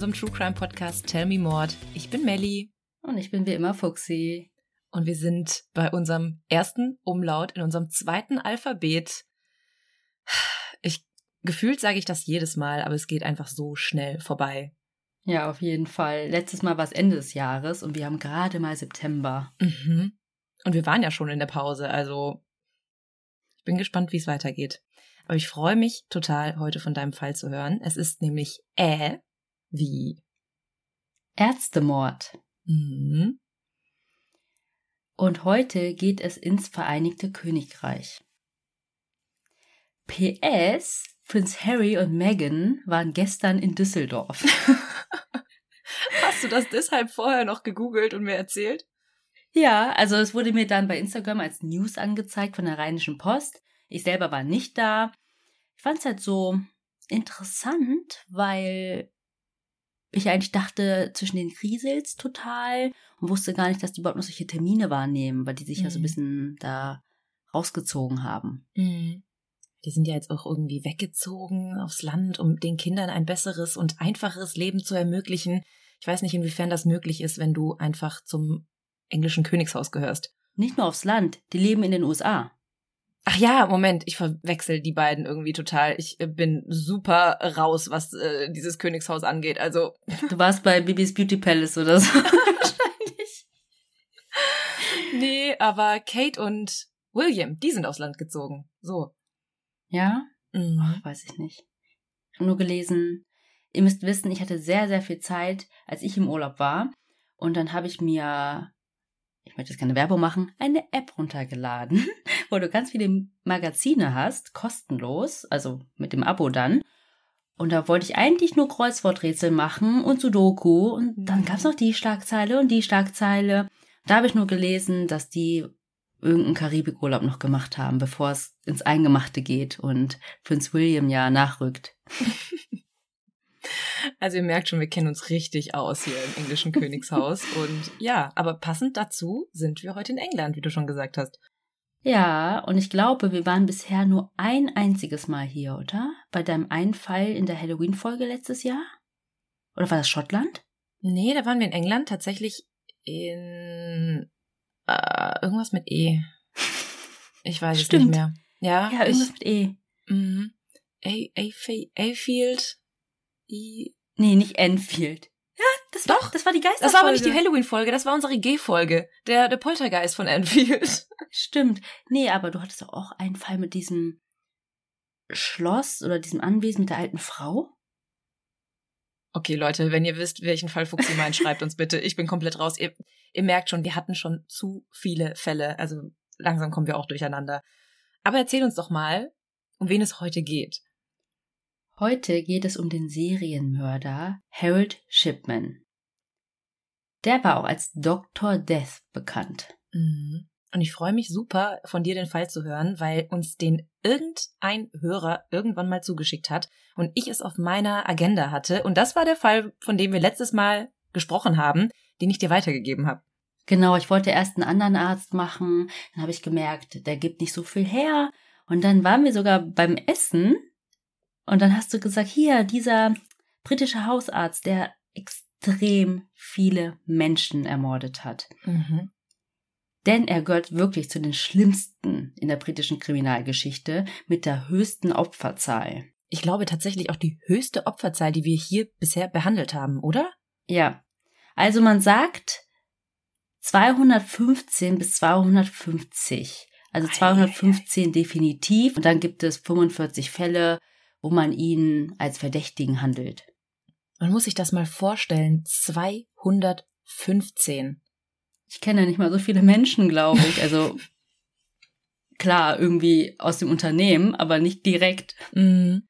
unserem True Crime Podcast Tell Me Mord. Ich bin Melly. Und ich bin wie immer Fuxi. Und wir sind bei unserem ersten Umlaut in unserem zweiten Alphabet. Ich gefühlt sage ich das jedes Mal, aber es geht einfach so schnell vorbei. Ja, auf jeden Fall. Letztes Mal war es Ende des Jahres und wir haben gerade mal September. Mhm. Und wir waren ja schon in der Pause, also ich bin gespannt, wie es weitergeht. Aber ich freue mich total, heute von deinem Fall zu hören. Es ist nämlich Ä wie Ärztemord. Mhm. Und heute geht es ins Vereinigte Königreich. PS, Prinz Harry und Meghan waren gestern in Düsseldorf. Hast du das deshalb vorher noch gegoogelt und mir erzählt? Ja, also es wurde mir dann bei Instagram als News angezeigt von der Rheinischen Post. Ich selber war nicht da. Ich fand es halt so interessant, weil ich eigentlich dachte, zwischen den Kriesels total und wusste gar nicht, dass die überhaupt noch solche Termine wahrnehmen, weil die sich mhm. ja so ein bisschen da rausgezogen haben. Mhm. Die sind ja jetzt auch irgendwie weggezogen aufs Land, um den Kindern ein besseres und einfacheres Leben zu ermöglichen. Ich weiß nicht, inwiefern das möglich ist, wenn du einfach zum englischen Königshaus gehörst. Nicht nur aufs Land, die leben in den USA. Ach ja, Moment, ich verwechsel die beiden irgendwie total. Ich äh, bin super raus, was äh, dieses Königshaus angeht. Also du warst bei Bibis Beauty Palace oder so wahrscheinlich. Nee, aber Kate und William, die sind aufs Land gezogen. So. Ja? Mhm. Weiß ich nicht. Ich habe nur gelesen. Ihr müsst wissen, ich hatte sehr, sehr viel Zeit, als ich im Urlaub war. Und dann habe ich mir ich möchte jetzt keine Werbung machen, eine App runtergeladen, wo du ganz viele Magazine hast, kostenlos, also mit dem Abo dann. Und da wollte ich eigentlich nur Kreuzworträtsel machen und Sudoku. Und dann gab es noch die Schlagzeile und die Schlagzeile. Da habe ich nur gelesen, dass die irgendeinen Karibikurlaub noch gemacht haben, bevor es ins Eingemachte geht und Prinz William ja nachrückt. Also ihr merkt schon, wir kennen uns richtig aus hier im englischen Königshaus. Und ja, aber passend dazu sind wir heute in England, wie du schon gesagt hast. Ja, und ich glaube, wir waren bisher nur ein einziges Mal hier, oder? Bei deinem einen Fall in der Halloween-Folge letztes Jahr? Oder war das Schottland? Nee, da waren wir in England tatsächlich in äh, irgendwas mit E. Ich weiß Stimmt. es nicht mehr. Ja, Ja, irgendwas ich, mit E. Mhm. A, A, Afield. I, Nee, nicht Enfield. Ja, das war, Doch. das war die Geisterfolge. das war aber nicht die Halloween-Folge, das war unsere G-Folge. Der, der Poltergeist von Enfield. Stimmt. Nee, aber du hattest doch auch einen Fall mit diesem Schloss oder diesem Anwesen mit der alten Frau. Okay, Leute, wenn ihr wisst, welchen Fall Fuchsi meint, schreibt uns bitte. Ich bin komplett raus. Ihr, ihr merkt schon, wir hatten schon zu viele Fälle. Also langsam kommen wir auch durcheinander. Aber erzähl uns doch mal, um wen es heute geht. Heute geht es um den Serienmörder Harold Shipman. Der war auch als Dr. Death bekannt. Mhm. Und ich freue mich super, von dir den Fall zu hören, weil uns den irgendein Hörer irgendwann mal zugeschickt hat und ich es auf meiner Agenda hatte. Und das war der Fall, von dem wir letztes Mal gesprochen haben, den ich dir weitergegeben habe. Genau, ich wollte erst einen anderen Arzt machen, dann habe ich gemerkt, der gibt nicht so viel her. Und dann waren wir sogar beim Essen und dann hast du gesagt, hier, dieser britische Hausarzt, der extrem viele Menschen ermordet hat. Mhm. Denn er gehört wirklich zu den schlimmsten in der britischen Kriminalgeschichte mit der höchsten Opferzahl. Ich glaube tatsächlich auch die höchste Opferzahl, die wir hier bisher behandelt haben, oder? Ja. Also man sagt 215 bis 250. Also Ei, 215 definitiv. Und dann gibt es 45 Fälle, wo man ihn als Verdächtigen handelt. Man muss sich das mal vorstellen. 215. Ich kenne nicht mal so viele Menschen, glaube ich. Also klar, irgendwie aus dem Unternehmen, aber nicht direkt. Mhm.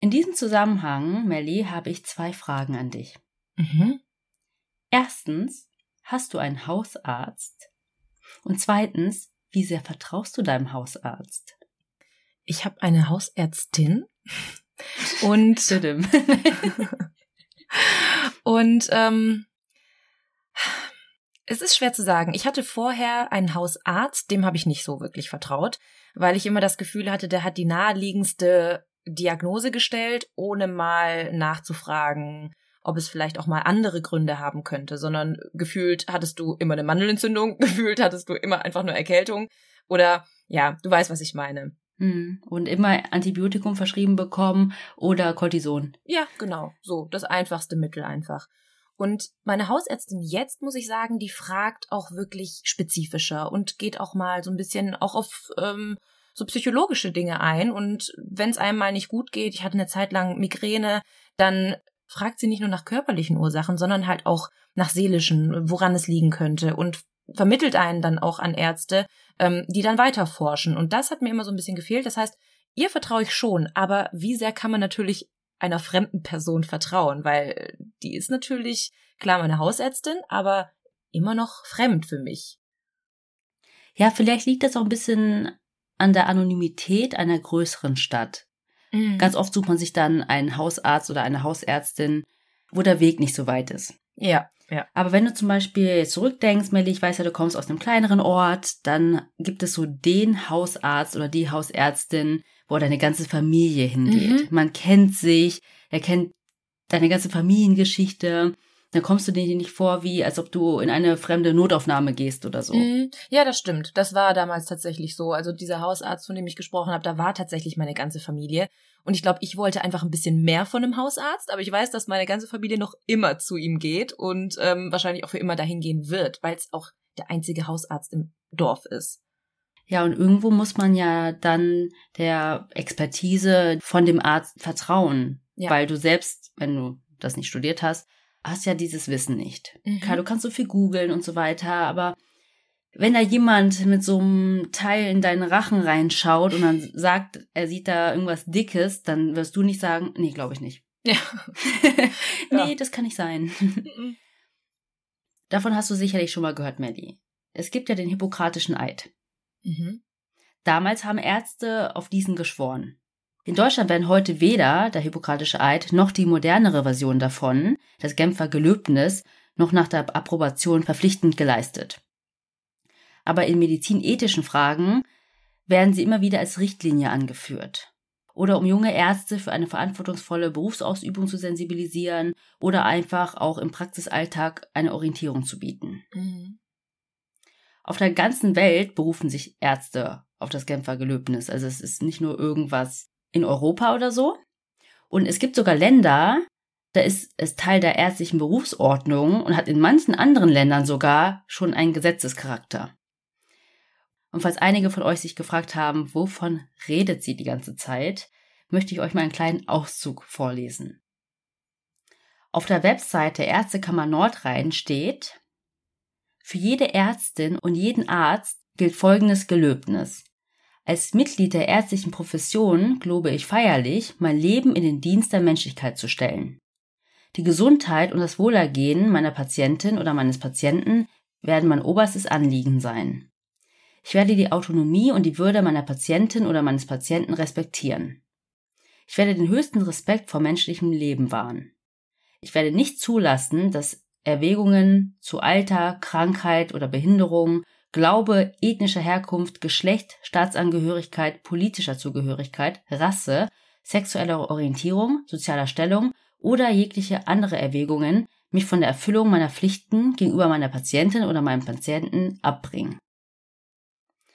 In diesem Zusammenhang, Melly, habe ich zwei Fragen an dich. Mhm. Erstens, hast du einen Hausarzt? Und zweitens, wie sehr vertraust du deinem Hausarzt? Ich habe eine Hausärztin und und ähm, es ist schwer zu sagen. Ich hatte vorher einen Hausarzt, dem habe ich nicht so wirklich vertraut, weil ich immer das Gefühl hatte, der hat die naheliegendste Diagnose gestellt, ohne mal nachzufragen, ob es vielleicht auch mal andere Gründe haben könnte, sondern gefühlt hattest du immer eine Mandelentzündung, gefühlt hattest du immer einfach nur Erkältung oder ja, du weißt, was ich meine. Hm. Und immer Antibiotikum verschrieben bekommen oder Cortison. Ja, genau. So, das einfachste Mittel einfach. Und meine Hausärztin jetzt, muss ich sagen, die fragt auch wirklich spezifischer und geht auch mal so ein bisschen auch auf ähm, so psychologische Dinge ein. Und wenn es einem mal nicht gut geht, ich hatte eine Zeit lang Migräne, dann fragt sie nicht nur nach körperlichen Ursachen, sondern halt auch nach seelischen, woran es liegen könnte und vermittelt einen dann auch an Ärzte, ähm, die dann weiter forschen. Und das hat mir immer so ein bisschen gefehlt. Das heißt, ihr vertraue ich schon, aber wie sehr kann man natürlich einer fremden Person vertrauen? Weil die ist natürlich, klar, meine Hausärztin, aber immer noch fremd für mich. Ja, vielleicht liegt das auch ein bisschen an der Anonymität einer größeren Stadt. Mhm. Ganz oft sucht man sich dann einen Hausarzt oder eine Hausärztin, wo der Weg nicht so weit ist. Ja, ja. Aber wenn du zum Beispiel jetzt zurückdenkst, Melly, ich weiß ja, du kommst aus einem kleineren Ort, dann gibt es so den Hausarzt oder die Hausärztin, wo deine ganze Familie hingeht. Mhm. Man kennt sich, er kennt deine ganze Familiengeschichte dann kommst du dir nicht vor, wie als ob du in eine fremde Notaufnahme gehst oder so. Mhm. Ja, das stimmt. Das war damals tatsächlich so. Also dieser Hausarzt, von dem ich gesprochen habe, da war tatsächlich meine ganze Familie. Und ich glaube, ich wollte einfach ein bisschen mehr von einem Hausarzt, aber ich weiß, dass meine ganze Familie noch immer zu ihm geht und ähm, wahrscheinlich auch für immer dahin gehen wird, weil es auch der einzige Hausarzt im Dorf ist. Ja, und irgendwo muss man ja dann der Expertise von dem Arzt vertrauen, ja. weil du selbst, wenn du das nicht studiert hast, hast ja dieses Wissen nicht. Mhm. Klar, du kannst so viel googeln und so weiter, aber wenn da jemand mit so einem Teil in deinen Rachen reinschaut und dann sagt, er sieht da irgendwas Dickes, dann wirst du nicht sagen, nee, glaube ich nicht. Ja. nee, ja. das kann nicht sein. Mhm. Davon hast du sicherlich schon mal gehört, Melly. Es gibt ja den Hippokratischen Eid. Mhm. Damals haben Ärzte auf diesen geschworen. In Deutschland werden heute weder der Hippokratische Eid noch die modernere Version davon, das Genfer Gelöbnis, noch nach der Approbation verpflichtend geleistet. Aber in medizinethischen Fragen werden sie immer wieder als Richtlinie angeführt. Oder um junge Ärzte für eine verantwortungsvolle Berufsausübung zu sensibilisieren oder einfach auch im Praxisalltag eine Orientierung zu bieten. Mhm. Auf der ganzen Welt berufen sich Ärzte auf das Genfer Gelöbnis. Also es ist nicht nur irgendwas in Europa oder so. Und es gibt sogar Länder, da ist es Teil der ärztlichen Berufsordnung und hat in manchen anderen Ländern sogar schon einen Gesetzescharakter. Und falls einige von euch sich gefragt haben, wovon redet sie die ganze Zeit, möchte ich euch mal einen kleinen Auszug vorlesen. Auf der Webseite Ärztekammer Nordrhein steht, für jede Ärztin und jeden Arzt gilt folgendes Gelöbnis. Als Mitglied der ärztlichen Profession glaube ich feierlich, mein Leben in den Dienst der Menschlichkeit zu stellen. Die Gesundheit und das Wohlergehen meiner Patientin oder meines Patienten werden mein oberstes Anliegen sein. Ich werde die Autonomie und die Würde meiner Patientin oder meines Patienten respektieren. Ich werde den höchsten Respekt vor menschlichem Leben wahren. Ich werde nicht zulassen, dass Erwägungen zu Alter, Krankheit oder Behinderung Glaube, ethnische Herkunft, Geschlecht, Staatsangehörigkeit, politischer Zugehörigkeit, Rasse, sexueller Orientierung, sozialer Stellung oder jegliche andere Erwägungen mich von der Erfüllung meiner Pflichten gegenüber meiner Patientin oder meinem Patienten abbringen.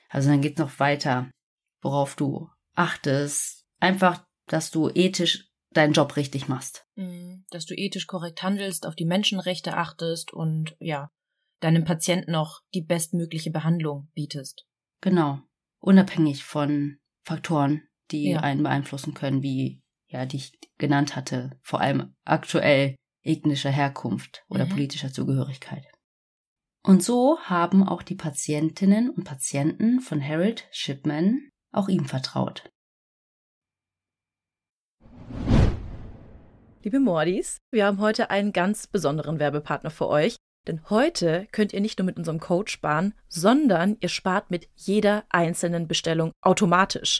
Also dann geht's noch weiter, worauf du achtest. Einfach, dass du ethisch deinen Job richtig machst. Mhm. Dass du ethisch korrekt handelst, auf die Menschenrechte achtest und ja, deinem Patienten auch die bestmögliche Behandlung bietest. Genau. Unabhängig von Faktoren, die ja. einen beeinflussen können, wie ja, die ich genannt hatte, vor allem aktuell ethnischer Herkunft oder mhm. politischer Zugehörigkeit. Und so haben auch die Patientinnen und Patienten von Harold Shipman auch ihm vertraut. Liebe Mordis, wir haben heute einen ganz besonderen Werbepartner für euch, denn heute könnt ihr nicht nur mit unserem Code sparen, sondern ihr spart mit jeder einzelnen Bestellung automatisch.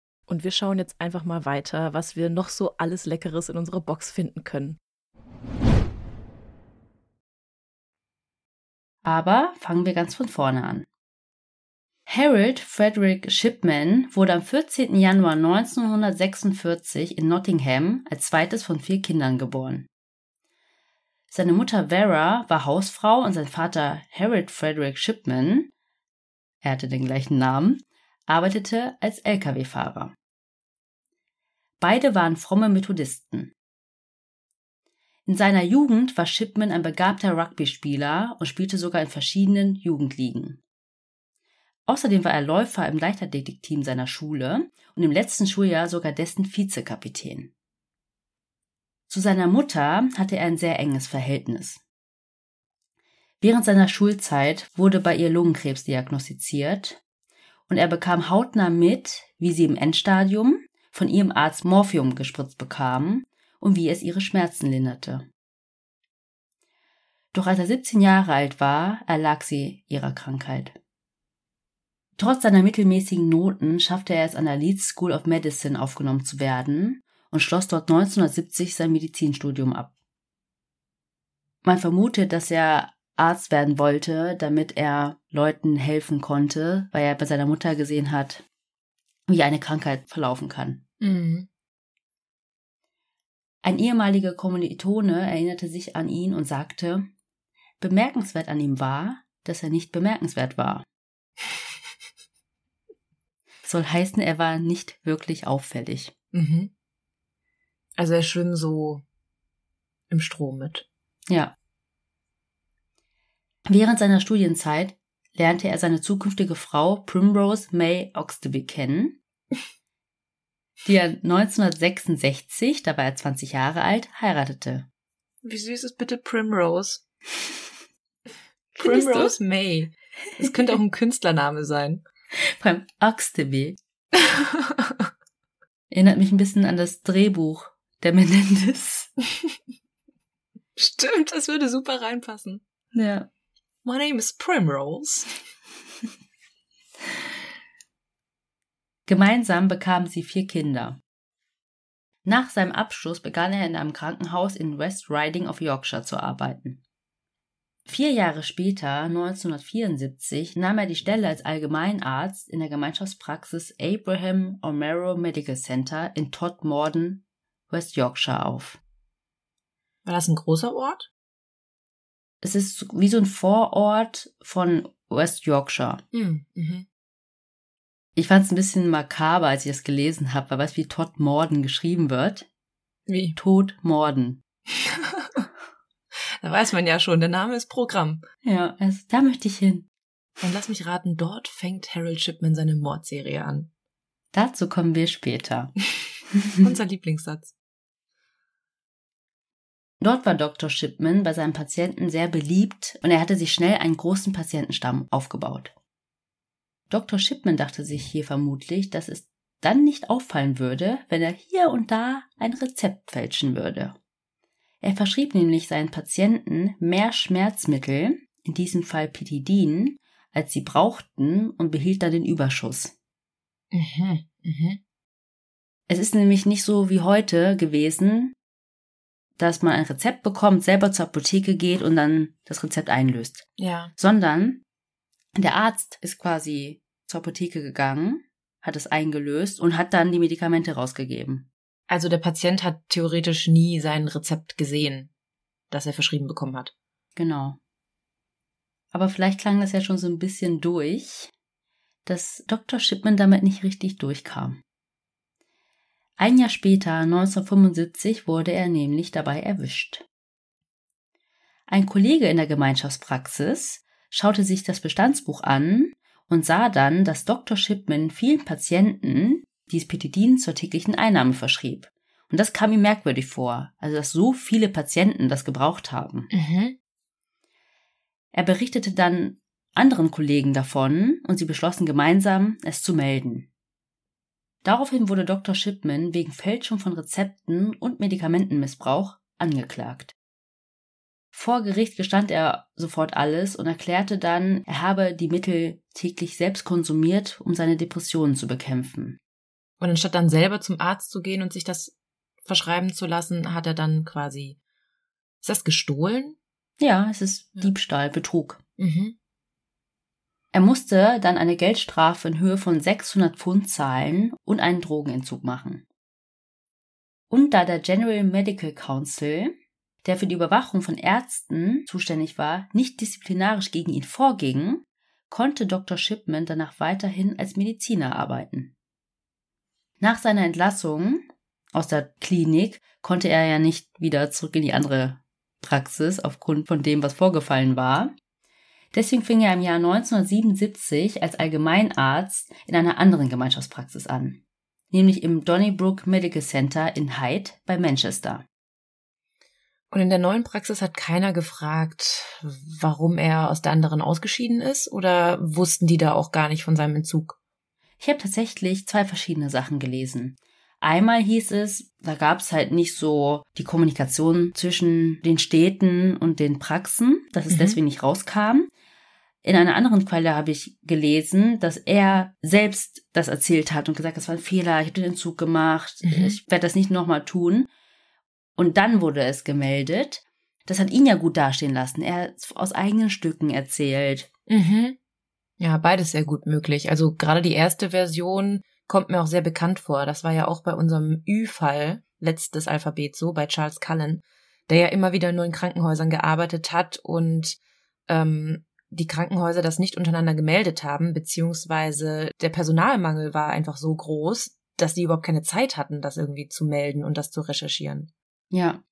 Und wir schauen jetzt einfach mal weiter, was wir noch so alles Leckeres in unserer Box finden können. Aber fangen wir ganz von vorne an. Harold Frederick Shipman wurde am 14. Januar 1946 in Nottingham als zweites von vier Kindern geboren. Seine Mutter Vera war Hausfrau und sein Vater Harold Frederick Shipman, er hatte den gleichen Namen, arbeitete als Lkw-Fahrer. Beide waren fromme Methodisten. In seiner Jugend war Shipman ein begabter Rugby-Spieler und spielte sogar in verschiedenen Jugendligen. Außerdem war er Läufer im Leichtathletikteam seiner Schule und im letzten Schuljahr sogar dessen Vizekapitän. Zu seiner Mutter hatte er ein sehr enges Verhältnis. Während seiner Schulzeit wurde bei ihr Lungenkrebs diagnostiziert und er bekam hautnah mit, wie sie im Endstadium von ihrem Arzt Morphium gespritzt bekam und wie es ihre Schmerzen linderte. Doch als er 17 Jahre alt war, erlag sie ihrer Krankheit. Trotz seiner mittelmäßigen Noten schaffte er es an der Leeds School of Medicine aufgenommen zu werden und schloss dort 1970 sein Medizinstudium ab. Man vermutet, dass er Arzt werden wollte, damit er Leuten helfen konnte, weil er bei seiner Mutter gesehen hat, wie eine Krankheit verlaufen kann. Mhm. Ein ehemaliger Kommilitone erinnerte sich an ihn und sagte, bemerkenswert an ihm war, dass er nicht bemerkenswert war. Soll heißen, er war nicht wirklich auffällig. Mhm. Also er schwimmt so im Strom mit. Ja. Während seiner Studienzeit lernte er seine zukünftige Frau Primrose May Oxtoby kennen, die er 1966, da war er 20 Jahre alt, heiratete. Wie süß ist bitte Primrose? Primrose May. Das könnte auch ein Künstlername sein. Beim Oxtoby. Erinnert mich ein bisschen an das Drehbuch der Menendez. Stimmt, das würde super reinpassen. Ja. My name is Primrose. Gemeinsam bekamen sie vier Kinder. Nach seinem Abschluss begann er in einem Krankenhaus in West Riding of Yorkshire zu arbeiten. Vier Jahre später, 1974, nahm er die Stelle als Allgemeinarzt in der Gemeinschaftspraxis Abraham O'Mara Medical Center in Todmorden, West Yorkshire auf. War das ein großer Ort? Es ist wie so ein Vorort von West Yorkshire. Hm, mhm. Ich fand es ein bisschen makaber, als ich das gelesen habe, weil weißt du, wie Todmorden geschrieben wird? Wie? Todmorden. Da weiß man ja schon, der Name ist Programm. Ja, also, da möchte ich hin. Und lass mich raten, dort fängt Harold Shipman seine Mordserie an. Dazu kommen wir später. Unser Lieblingssatz. Dort war Dr. Shipman bei seinen Patienten sehr beliebt und er hatte sich schnell einen großen Patientenstamm aufgebaut. Dr. Shipman dachte sich hier vermutlich, dass es dann nicht auffallen würde, wenn er hier und da ein Rezept fälschen würde. Er verschrieb nämlich seinen Patienten mehr Schmerzmittel, in diesem Fall Pitidin, als sie brauchten und behielt dann den Überschuss. Mhm, mhm. Es ist nämlich nicht so wie heute gewesen, dass man ein Rezept bekommt, selber zur Apotheke geht und dann das Rezept einlöst, Ja. sondern der Arzt ist quasi zur Apotheke gegangen, hat es eingelöst und hat dann die Medikamente rausgegeben. Also der Patient hat theoretisch nie sein Rezept gesehen, das er verschrieben bekommen hat. Genau. Aber vielleicht klang das ja schon so ein bisschen durch, dass Dr. Shipman damit nicht richtig durchkam. Ein Jahr später, 1975, wurde er nämlich dabei erwischt. Ein Kollege in der Gemeinschaftspraxis schaute sich das Bestandsbuch an und sah dann, dass Dr. Shipman vielen Patienten dieses Petidin zur täglichen Einnahme verschrieb. Und das kam ihm merkwürdig vor, also dass so viele Patienten das gebraucht haben. Mhm. Er berichtete dann anderen Kollegen davon und sie beschlossen gemeinsam, es zu melden. Daraufhin wurde Dr. Shipman wegen Fälschung von Rezepten und Medikamentenmissbrauch angeklagt. Vor Gericht gestand er sofort alles und erklärte dann, er habe die Mittel täglich selbst konsumiert, um seine Depressionen zu bekämpfen. Und anstatt dann selber zum Arzt zu gehen und sich das verschreiben zu lassen, hat er dann quasi. Ist das gestohlen? Ja, es ist Ja. Diebstahl, Betrug. Mhm. Er musste dann eine Geldstrafe in Höhe von 600 Pfund zahlen und einen Drogenentzug machen. Und da der General Medical Council, der für die Überwachung von Ärzten zuständig war, nicht disziplinarisch gegen ihn vorging, konnte Dr. Shipman danach weiterhin als Mediziner arbeiten. Nach seiner Entlassung aus der Klinik konnte er ja nicht wieder zurück in die andere Praxis aufgrund von dem, was vorgefallen war. Deswegen fing er im Jahr 1977 als Allgemeinarzt in einer anderen Gemeinschaftspraxis an, nämlich im Donnybrook Medical Center in Hyde bei Manchester. Und in der neuen Praxis hat keiner gefragt, warum er aus der anderen ausgeschieden ist, oder wussten die da auch gar nicht von seinem Entzug? Ich habe tatsächlich zwei verschiedene Sachen gelesen. Einmal hieß es, da gab es halt nicht so die Kommunikation zwischen den Städten und den Praxen, dass es Mhm. deswegen nicht rauskam. In einer anderen Quelle habe ich gelesen, dass er selbst das erzählt hat und gesagt, das war ein Fehler, ich habe den Entzug gemacht, Mhm. ich werde das nicht nochmal tun. Und dann wurde es gemeldet. Das hat ihn ja gut dastehen lassen. Er hat aus eigenen Stücken erzählt. Mhm. Ja, beides sehr gut möglich. Also gerade die erste Version kommt mir auch sehr bekannt vor. Das war ja auch bei unserem Ü-Fall, letztes Alphabet so, bei Charles Cullen, der ja immer wieder nur in Krankenhäusern gearbeitet hat und ähm, die Krankenhäuser das nicht untereinander gemeldet haben, beziehungsweise der Personalmangel war einfach so groß, dass die überhaupt keine Zeit hatten, das irgendwie zu melden und das zu recherchieren. Ja.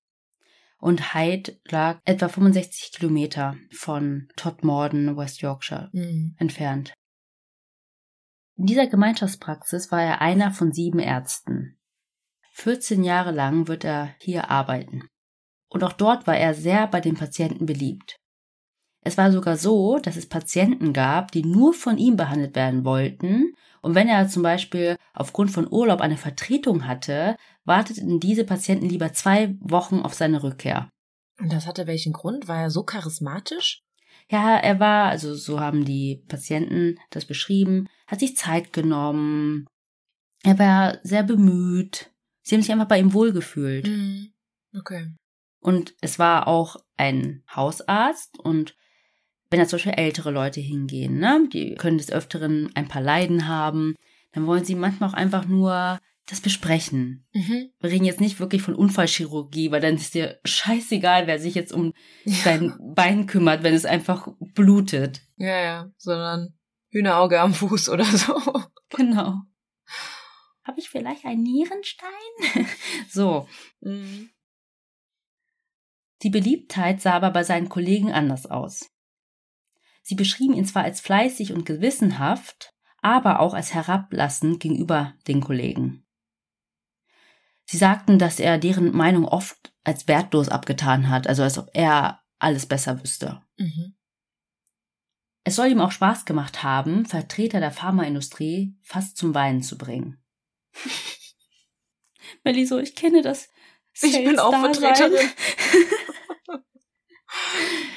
Und Hyde lag etwa 65 Kilometer von Todmorden, West Yorkshire, Mhm. entfernt. In dieser Gemeinschaftspraxis war er einer von sieben Ärzten. 14 Jahre lang wird er hier arbeiten. Und auch dort war er sehr bei den Patienten beliebt. Es war sogar so, dass es Patienten gab, die nur von ihm behandelt werden wollten. Und wenn er zum Beispiel aufgrund von Urlaub eine Vertretung hatte, warteten diese Patienten lieber zwei Wochen auf seine Rückkehr. Und das hatte welchen Grund? War er so charismatisch? Ja, er war, also so haben die Patienten das beschrieben, hat sich Zeit genommen. Er war sehr bemüht. Sie haben sich einfach bei ihm wohlgefühlt. Mhm. Okay. Und es war auch ein Hausarzt und wenn da zum Beispiel ältere Leute hingehen, ne, die können des Öfteren ein paar Leiden haben, dann wollen sie manchmal auch einfach nur das besprechen. Mhm. Wir reden jetzt nicht wirklich von Unfallchirurgie, weil dann ist dir scheißegal, wer sich jetzt um dein Bein kümmert, wenn es einfach blutet. Ja, ja, sondern Hühnerauge am Fuß oder so. Genau. Habe ich vielleicht einen Nierenstein? so. Mhm. Die Beliebtheit sah aber bei seinen Kollegen anders aus. Sie beschrieben ihn zwar als fleißig und gewissenhaft, aber auch als herablassend gegenüber den Kollegen. Sie sagten, dass er deren Meinung oft als wertlos abgetan hat, also als ob er alles besser wüsste. Mhm. Es soll ihm auch Spaß gemacht haben, Vertreter der Pharmaindustrie fast zum Weinen zu bringen. Melly so, ich kenne das. Ich bin auch. Vertreterin.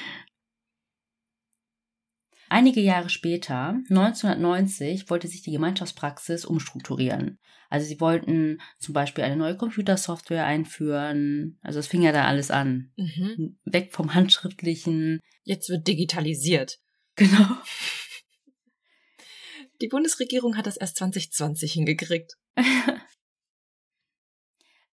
Einige Jahre später, 1990, wollte sich die Gemeinschaftspraxis umstrukturieren. Also sie wollten zum Beispiel eine neue Computersoftware einführen. Also es fing ja da alles an. Mhm. Weg vom Handschriftlichen. Jetzt wird digitalisiert. Genau. Die Bundesregierung hat das erst 2020 hingekriegt.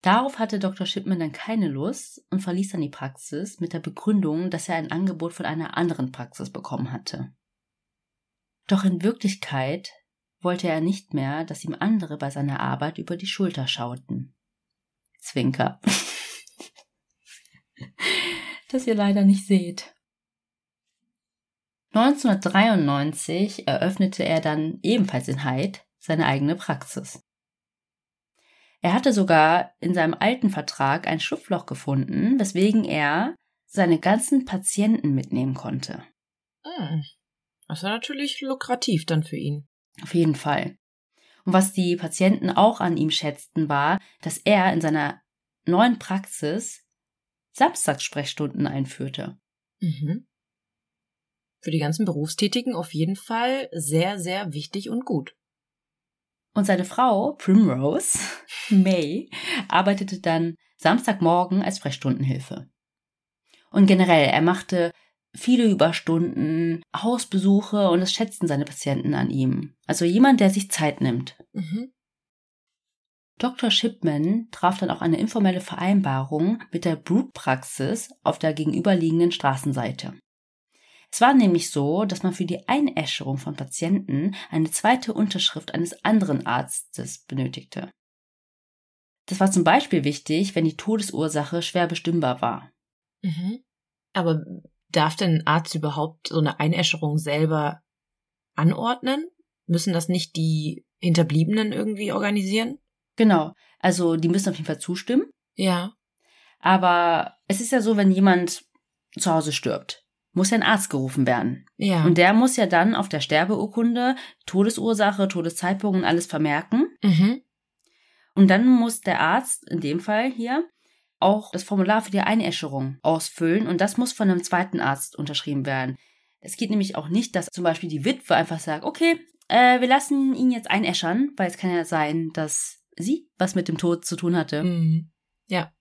Darauf hatte Dr. Shipman dann keine Lust und verließ dann die Praxis mit der Begründung, dass er ein Angebot von einer anderen Praxis bekommen hatte. Doch in Wirklichkeit wollte er nicht mehr, dass ihm andere bei seiner Arbeit über die Schulter schauten. Zwinker. das ihr leider nicht seht. 1993 eröffnete er dann ebenfalls in Hyde seine eigene Praxis. Er hatte sogar in seinem alten Vertrag ein Schlupfloch gefunden, weswegen er seine ganzen Patienten mitnehmen konnte. Mhm. Das war natürlich lukrativ dann für ihn. Auf jeden Fall. Und was die Patienten auch an ihm schätzten, war, dass er in seiner neuen Praxis Samstagssprechstunden einführte. Mhm. Für die ganzen Berufstätigen auf jeden Fall sehr, sehr wichtig und gut. Und seine Frau, Primrose, May, arbeitete dann Samstagmorgen als Sprechstundenhilfe. Und generell, er machte viele Überstunden, Hausbesuche und das schätzten seine Patienten an ihm. Also jemand, der sich Zeit nimmt. Mhm. Dr. Shipman traf dann auch eine informelle Vereinbarung mit der Brutpraxis auf der gegenüberliegenden Straßenseite. Es war nämlich so, dass man für die Einäscherung von Patienten eine zweite Unterschrift eines anderen Arztes benötigte. Das war zum Beispiel wichtig, wenn die Todesursache schwer bestimmbar war. Mhm. Aber darf denn ein Arzt überhaupt so eine Einäscherung selber anordnen? Müssen das nicht die Hinterbliebenen irgendwie organisieren? Genau, also die müssen auf jeden Fall zustimmen. Ja. Aber es ist ja so, wenn jemand zu Hause stirbt, muss ja ein Arzt gerufen werden. Ja. Und der muss ja dann auf der Sterbeurkunde Todesursache, Todeszeitpunkt und alles vermerken. mhm. Und dann muss der Arzt, in dem Fall hier, auch das Formular für die Einäscherung ausfüllen und das muss von einem zweiten Arzt unterschrieben werden. Es geht nämlich auch nicht, dass zum Beispiel die Witwe einfach sagt, okay, äh, wir lassen ihn jetzt einäschern, weil es kann ja sein, dass sie was mit dem Tod zu tun hatte. Mhm. Ja.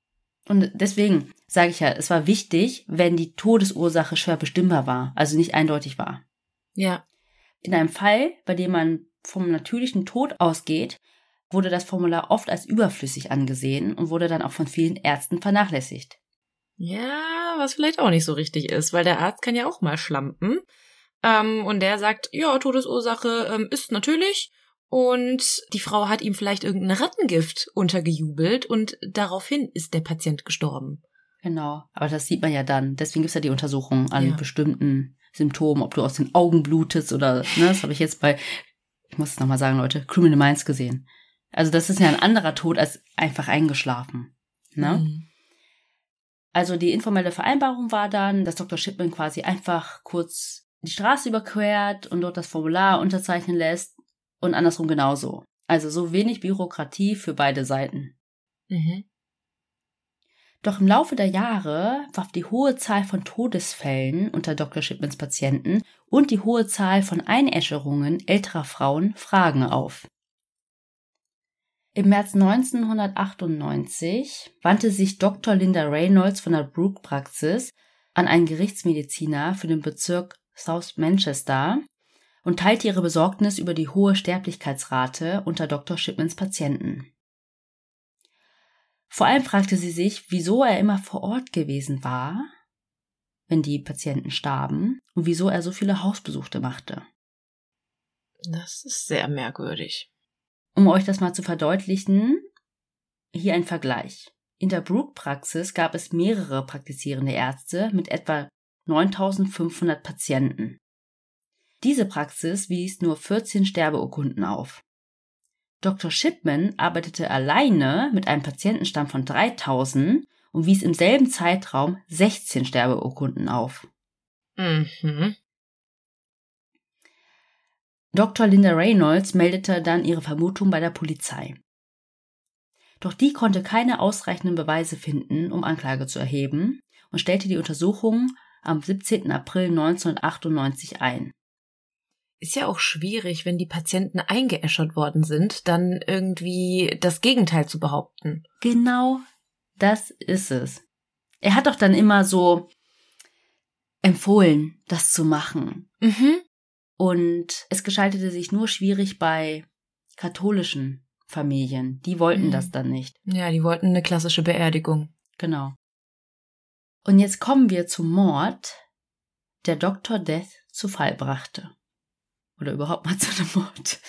Und deswegen sage ich ja, es war wichtig, wenn die Todesursache schwer bestimmbar war, also nicht eindeutig war. Ja. In einem Fall, bei dem man vom natürlichen Tod ausgeht, wurde das Formular oft als überflüssig angesehen und wurde dann auch von vielen Ärzten vernachlässigt. Ja, was vielleicht auch nicht so richtig ist, weil der Arzt kann ja auch mal schlampen. Ähm, und der sagt, ja, Todesursache ähm, ist natürlich. Und die Frau hat ihm vielleicht irgendein Rattengift untergejubelt und daraufhin ist der Patient gestorben. Genau. Aber das sieht man ja dann. Deswegen gibt's ja die Untersuchung an Ja. bestimmten Symptomen, ob du aus den Augen blutest oder, ne, das habe ich jetzt bei, ich muss es nochmal sagen, Leute, Criminal Minds gesehen. Also das ist ja ein anderer Tod als einfach eingeschlafen. Ne? Mhm. Also die informelle Vereinbarung war dann, dass Dr. Shipman quasi einfach kurz die Straße überquert und dort das Formular unterzeichnen lässt und andersrum genauso. Also so wenig Bürokratie für beide Seiten. Mhm. Doch im Laufe der Jahre warf die hohe Zahl von Todesfällen unter Dr. Shipmans Patienten und die hohe Zahl von Einäscherungen älterer Frauen Fragen auf. Im März 1998 wandte sich Dr. Linda Reynolds von der Brooke-Praxis an einen Gerichtsmediziner für den Bezirk South Manchester und teilte ihre Besorgnis über die hohe Sterblichkeitsrate unter Dr. Shipmans Patienten. Vor allem fragte sie sich, wieso er immer vor Ort gewesen war, wenn die Patienten starben, und wieso er so viele Hausbesuche machte. Das ist sehr merkwürdig. Um euch das mal zu verdeutlichen, hier ein Vergleich. In der Brooke-Praxis gab es mehrere praktizierende Ärzte mit etwa 9500 Patienten. Diese Praxis wies nur 14 Sterbeurkunden auf. Dr. Shipman arbeitete alleine mit einem Patientenstamm von 3000 und wies im selben Zeitraum 16 Sterbeurkunden auf. Mhm. Dr. Linda Reynolds meldete dann ihre Vermutung bei der Polizei. Doch die konnte keine ausreichenden Beweise finden, um Anklage zu erheben und stellte die Untersuchung am 17. April 1998 ein. Ist ja auch schwierig, wenn die Patienten eingeäschert worden sind, dann irgendwie das Gegenteil zu behaupten. Genau das ist es. Er hat doch dann immer so empfohlen, das zu machen. Mhm. Und es gestaltete sich nur schwierig bei katholischen Familien. Die wollten Mhm. das dann nicht. Ja, die wollten eine klassische Beerdigung. Genau. Und jetzt kommen wir zum Mord, der Dr. Death zu Fall brachte. Oder überhaupt mal zu einem Mord.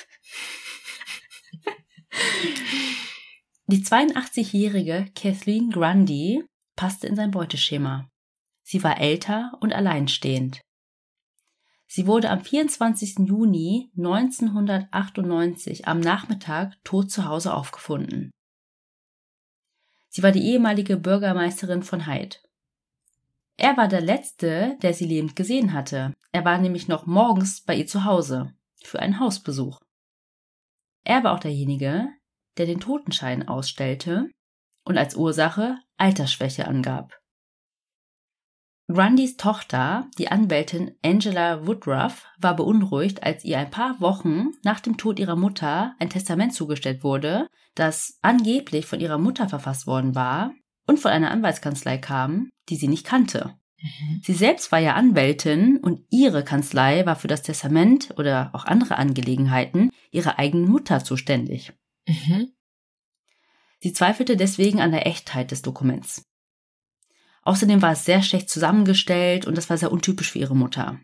Die 82-jährige Kathleen Grundy passte in sein Beuteschema. Sie war älter und alleinstehend. Sie wurde am 24. Juni 1998 am Nachmittag tot zu Hause aufgefunden. Sie war die ehemalige Bürgermeisterin von Hyde. Er war der Letzte, der sie lebend gesehen hatte. Er war nämlich noch morgens bei ihr zu Hause für einen Hausbesuch. Er war auch derjenige, der den Totenschein ausstellte und als Ursache Altersschwäche angab. Grundys Tochter, die Anwältin Angela Woodruff, war beunruhigt, als ihr ein paar Wochen nach dem Tod ihrer Mutter ein Testament zugestellt wurde, das angeblich von ihrer Mutter verfasst worden war und von einer Anwaltskanzlei kam, die sie nicht kannte. Mhm. Sie selbst war ja Anwältin und ihre Kanzlei war für das Testament oder auch andere Angelegenheiten ihrer eigenen Mutter zuständig. Mhm. Sie zweifelte deswegen an der Echtheit des Dokuments. Außerdem war es sehr schlecht zusammengestellt und das war sehr untypisch für ihre Mutter.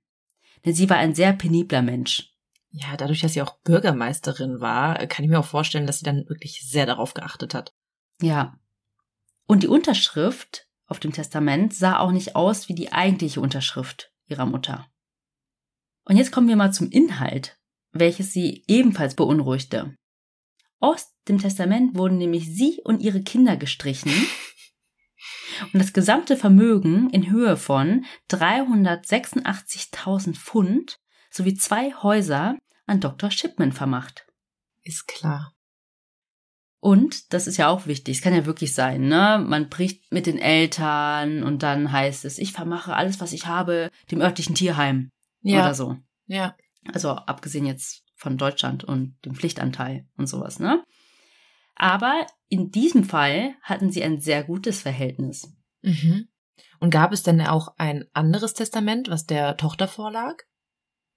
Denn sie war ein sehr penibler Mensch. Ja, dadurch, dass sie auch Bürgermeisterin war, kann ich mir auch vorstellen, dass sie dann wirklich sehr darauf geachtet hat. Ja. Und die Unterschrift auf dem Testament sah auch nicht aus wie die eigentliche Unterschrift ihrer Mutter. Und jetzt kommen wir mal zum Inhalt, welches sie ebenfalls beunruhigte. Aus dem Testament wurden nämlich sie und ihre Kinder gestrichen und das gesamte Vermögen in Höhe von 386.000 Pfund sowie zwei Häuser an Dr. Shipman vermacht. Ist klar. Und, das ist ja auch wichtig, es kann ja wirklich sein, ne? Man bricht mit den Eltern und dann heißt es, ich vermache alles, was ich habe, dem örtlichen Tierheim Ja. oder so. Ja. Also abgesehen jetzt von Deutschland und dem Pflichtanteil und sowas, ne? Aber in diesem Fall hatten sie ein sehr gutes Verhältnis. Mhm. Und gab es denn auch ein anderes Testament, was der Tochter vorlag?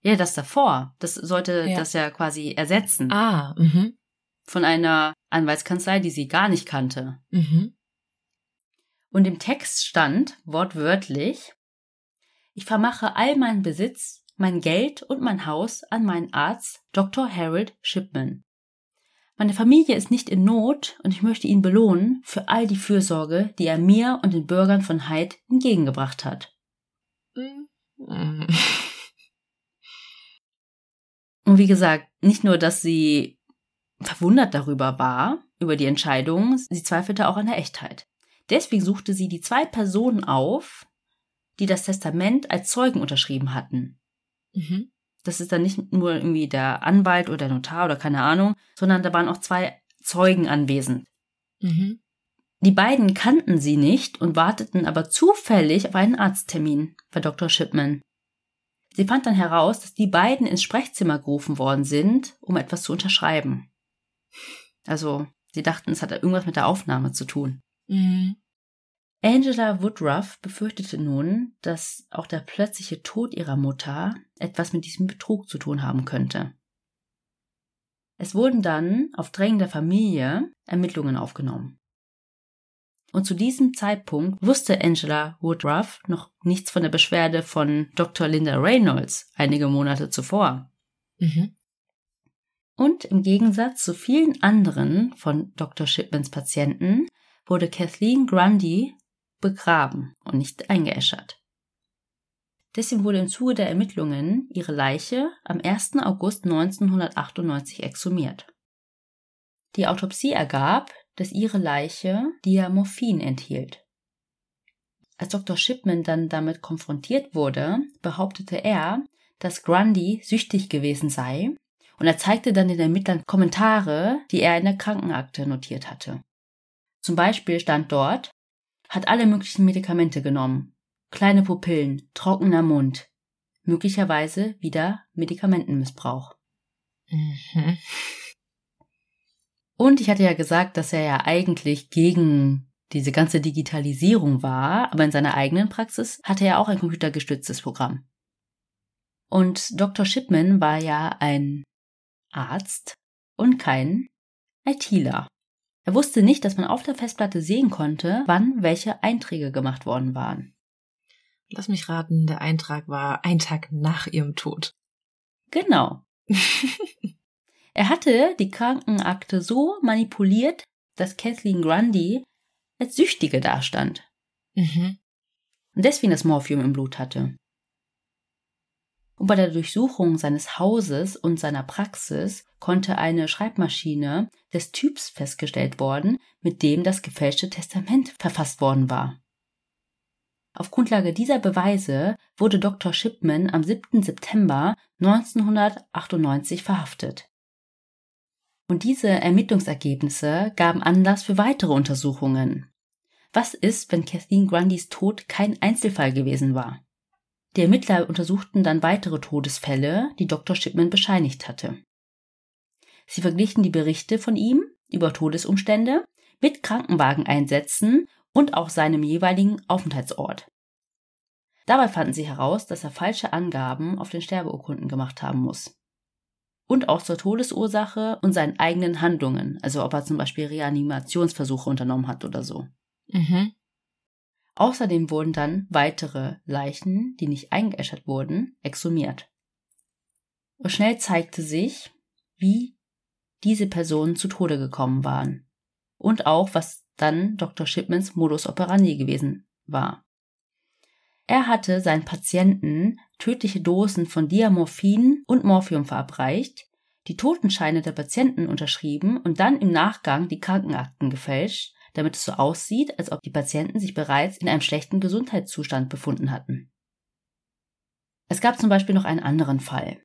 Ja, das davor, das sollte Ja. das ja quasi ersetzen Ah, mhm. von einer Anwaltskanzlei, die sie gar nicht kannte. Mhm. Und im Text stand wortwörtlich, ich vermache all meinen Besitz, mein Geld und mein Haus an meinen Arzt Dr. Harold Shipman. Meine Familie ist nicht in Not und ich möchte ihn belohnen für all die Fürsorge, die er mir und den Bürgern von Hyde entgegengebracht hat. Und wie gesagt, nicht nur, dass sie verwundert darüber war, über die Entscheidung, sie zweifelte auch an der Echtheit. Deswegen suchte sie die zwei Personen auf, die das Testament als Zeugen unterschrieben hatten. Mhm. Das ist dann nicht nur irgendwie der Anwalt oder der Notar oder keine Ahnung, sondern da waren auch zwei Zeugen anwesend. Mhm. Die beiden kannten sie nicht und warteten aber zufällig auf einen Arzttermin bei Dr. Shipman. Sie fand dann heraus, dass die beiden ins Sprechzimmer gerufen worden sind, um etwas zu unterschreiben. Also, sie dachten, es hat irgendwas mit der Aufnahme zu tun. Mhm. Angela Woodruff befürchtete nun, dass auch der plötzliche Tod ihrer Mutter etwas mit diesem Betrug zu tun haben könnte. Es wurden dann auf Drängen der Familie Ermittlungen aufgenommen. Und zu diesem Zeitpunkt wusste Angela Woodruff noch nichts von der Beschwerde von Dr. Linda Reynolds einige Monate zuvor. Mhm. Und im Gegensatz zu vielen anderen von Dr. Shipmans Patienten wurde Kathleen Grundy begraben und nicht eingeäschert. Deswegen wurde im Zuge der Ermittlungen ihre Leiche am 1. August 1998 exhumiert. Die Autopsie ergab, dass ihre Leiche Diamorphin enthielt. Als Dr. Shipman dann damit konfrontiert wurde, behauptete er, dass Grundy süchtig gewesen sei und er zeigte dann den Ermittlern Kommentare, die er in der Krankenakte notiert hatte. Zum Beispiel stand dort, hat alle möglichen Medikamente genommen. Kleine Pupillen, trockener Mund. Möglicherweise wieder Medikamentenmissbrauch. Mhm. Und ich hatte ja gesagt, dass er ja eigentlich gegen diese ganze Digitalisierung war, aber in seiner eigenen Praxis hatte er auch ein computergestütztes Programm. Und Dr. Shipman war ja ein Arzt und kein ITler. Er wusste nicht, dass man auf der Festplatte sehen konnte, wann welche Einträge gemacht worden waren. Lass mich raten, der Eintrag war ein Tag nach ihrem Tod. Genau. er hatte die Krankenakte so manipuliert, dass Kathleen Grundy als Süchtige dastand Mhm. und deswegen das Morphium im Blut hatte. Und bei der Durchsuchung seines Hauses und seiner Praxis konnte eine Schreibmaschine des Typs festgestellt worden, mit dem das gefälschte Testament verfasst worden war. Auf Grundlage dieser Beweise wurde Dr. Shipman am 7. September 1998 verhaftet. Und diese Ermittlungsergebnisse gaben Anlass für weitere Untersuchungen. Was ist, wenn Kathleen Grundys Tod kein Einzelfall gewesen war? Die Ermittler untersuchten dann weitere Todesfälle, die Dr. Shipman bescheinigt hatte. Sie verglichen die Berichte von ihm über Todesumstände mit Krankenwageneinsätzen und auch seinem jeweiligen Aufenthaltsort. Dabei fanden sie heraus, dass er falsche Angaben auf den Sterbeurkunden gemacht haben muss. Und auch zur Todesursache und seinen eigenen Handlungen, also ob er zum Beispiel Reanimationsversuche unternommen hat oder so. Mhm. Außerdem wurden dann weitere Leichen, die nicht eingeäschert wurden, exhumiert. Und schnell zeigte sich, wie diese Personen zu Tode gekommen waren. Und auch, was dann Dr. Shipmans Modus operandi gewesen war. Er hatte seinen Patienten tödliche Dosen von Diamorphin und Morphium verabreicht, die Totenscheine der Patienten unterschrieben und dann im Nachgang die Krankenakten gefälscht, damit es so aussieht, als ob die Patienten sich bereits in einem schlechten Gesundheitszustand befunden hatten. Es gab zum Beispiel noch einen anderen Fall.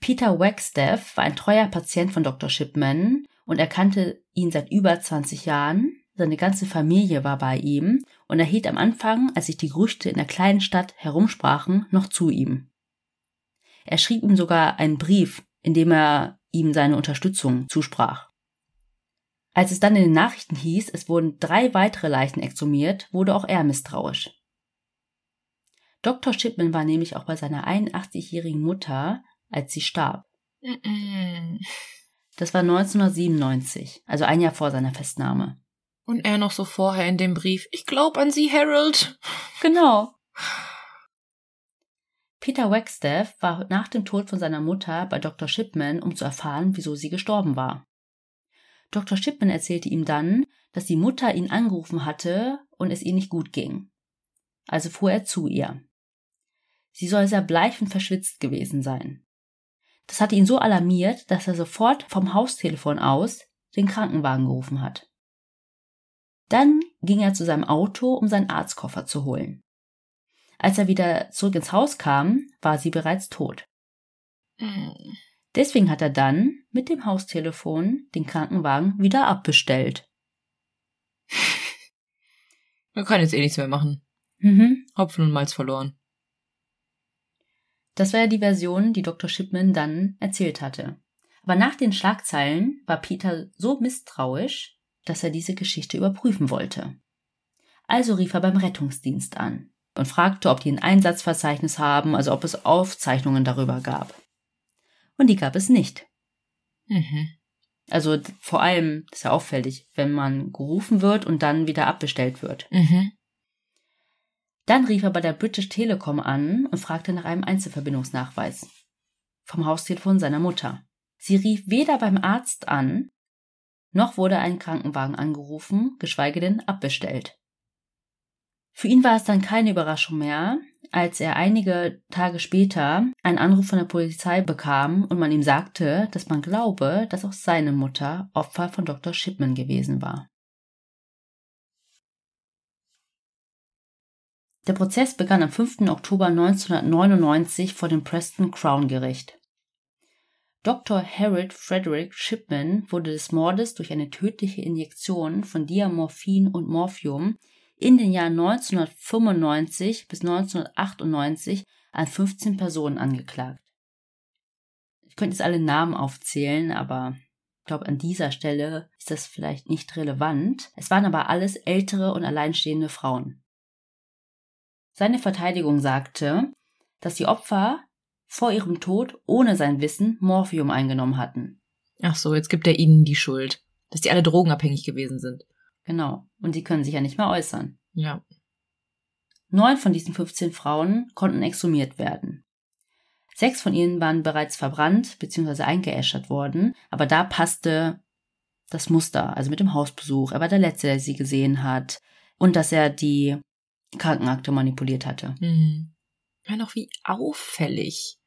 Peter Wagstaff war ein treuer Patient von Dr. Shipman und er kannte ihn seit über 20 Jahren. Seine ganze Familie war bei ihm und er hielt am Anfang, als sich die Gerüchte in der kleinen Stadt herumsprachen, noch zu ihm. Er schrieb ihm sogar einen Brief, in dem er ihm seine Unterstützung zusprach. Als es dann in den Nachrichten hieß, es wurden drei weitere Leichen exhumiert, wurde auch er misstrauisch. Dr. Shipman war nämlich auch bei seiner 81-jährigen Mutter, als sie starb. Das war 1997, also ein Jahr vor seiner Festnahme. Und er noch so vorher in dem Brief. Ich glaub an Sie, Harold. Genau. Peter Wagstaff war nach dem Tod von seiner Mutter bei Dr. Shipman, um zu erfahren, wieso sie gestorben war. Dr. Shipman erzählte ihm dann, dass die Mutter ihn angerufen hatte und es ihr nicht gut ging. Also fuhr er zu ihr. Sie soll sehr bleich und verschwitzt gewesen sein. Das hatte ihn so alarmiert, dass er sofort vom Haustelefon aus den Krankenwagen gerufen hat. Dann ging er zu seinem Auto, um seinen Arztkoffer zu holen. Als er wieder zurück ins Haus kam, war sie bereits tot. Hm. Deswegen hat er dann mit dem Haustelefon den Krankenwagen wieder abbestellt. Man kann jetzt eh nichts mehr machen. Mhm. Hopfen und Malz verloren. Das war ja die Version, die Dr. Shipman dann erzählt hatte. Aber nach den Schlagzeilen war Peter so misstrauisch, dass er diese Geschichte überprüfen wollte. Also rief er beim Rettungsdienst an und fragte, ob die ein Einsatzverzeichnis haben, also ob es Aufzeichnungen darüber gab. Und die gab es nicht. Mhm. Also vor allem, das ist ja auffällig, wenn man gerufen wird und dann wieder abbestellt wird. Mhm. Dann rief er bei der British Telecom an und fragte nach einem Einzelverbindungsnachweis. Vom Haustelefon seiner Mutter. Sie rief weder beim Arzt an, noch wurde ein Krankenwagen angerufen, geschweige denn abbestellt. Für ihn war es dann keine Überraschung mehr, als er einige Tage später einen Anruf von der Polizei bekam und man ihm sagte, dass man glaube, dass auch seine Mutter Opfer von Dr. Shipman gewesen war. Der Prozess begann am 5. Oktober 1999 vor dem Preston Crown Gericht. Dr. Harold Frederick Shipman wurde des Mordes durch eine tödliche Injektion von Diamorphin und Morphium in den Jahren 1995 bis 1998 an 15 Personen angeklagt. Ich könnte jetzt alle Namen aufzählen, aber ich glaube, an dieser Stelle ist das vielleicht nicht relevant. Es waren aber alles ältere und alleinstehende Frauen. Seine Verteidigung sagte, dass die Opfer vor ihrem Tod ohne sein Wissen Morphium eingenommen hatten. Ach so, jetzt gibt er ihnen die Schuld, dass die alle drogenabhängig gewesen sind. Genau. Und sie können sich ja nicht mehr äußern. Ja. Neun von diesen 15 Frauen konnten exhumiert werden. Sechs von ihnen waren bereits verbrannt bzw. eingeäschert worden, aber da passte das Muster, also mit dem Hausbesuch. Er war der Letzte, der sie gesehen hat. Und dass er die Krankenakte manipuliert hatte. Mhm. Ja, noch wie auffällig.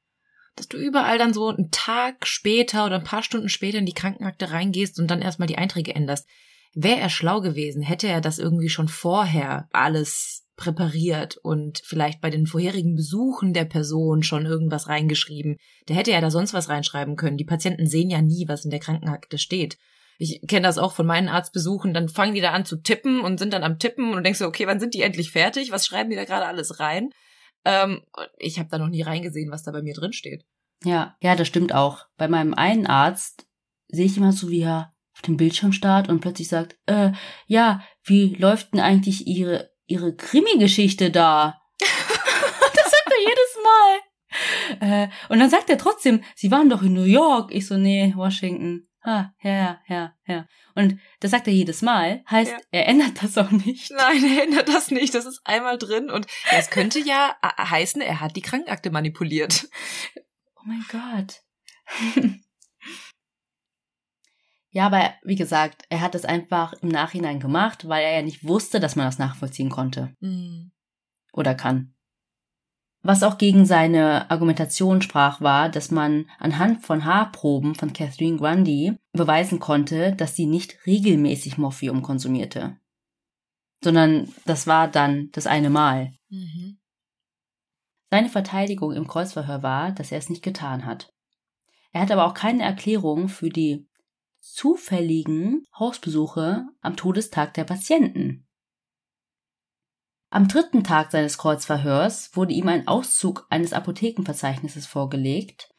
Dass du überall dann so einen Tag später oder ein paar Stunden später in die Krankenakte reingehst und dann erstmal die Einträge änderst. Wäre er schlau gewesen, hätte er das irgendwie schon vorher alles präpariert und vielleicht bei den vorherigen Besuchen der Person schon irgendwas reingeschrieben. Der hätte ja da sonst was reinschreiben können. Die Patienten sehen ja nie, was in der Krankenakte steht. Ich kenne das auch von meinen Arztbesuchen, dann fangen die da an zu tippen und sind dann am Tippen und denkst du, okay, wann sind die endlich fertig? Was schreiben die da gerade alles rein? Ähm, ich habe da noch nie reingesehen, was da bei mir drin steht. Ja, ja, das stimmt auch. Bei meinem einen Arzt sehe ich immer so, wie er auf dem Bildschirm starrt und plötzlich sagt, äh, ja, wie läuft denn eigentlich ihre, ihre Krimi-Geschichte da? das sagt er jedes Mal. Äh, und dann sagt er trotzdem, sie waren doch in New York. Ich so, nee, Washington. Ah, ja, ja, ja, ja. Und das sagt er jedes Mal, heißt, Ja. er ändert das auch nicht. Nein, er ändert das nicht. Das ist einmal drin und das könnte ja äh, heißen, er hat die Krankenakte manipuliert. Oh mein Gott. ja, aber wie gesagt, er hat das einfach im Nachhinein gemacht, weil er ja nicht wusste, dass man das nachvollziehen konnte Mhm. oder kann. Was auch gegen seine Argumentation sprach, war, dass man anhand von Haarproben von Catherine Grundy beweisen konnte, dass sie nicht regelmäßig Morphium konsumierte. Sondern das war dann das eine Mal. Mhm. Seine Verteidigung im Kreuzverhör war, dass er es nicht getan hat. Er hat aber auch keine Erklärung für die zufälligen Hausbesuche am Todestag der Patienten. Am dritten Tag seines Kreuzverhörs wurde ihm ein Auszug eines Apothekenverzeichnisses vorgelegt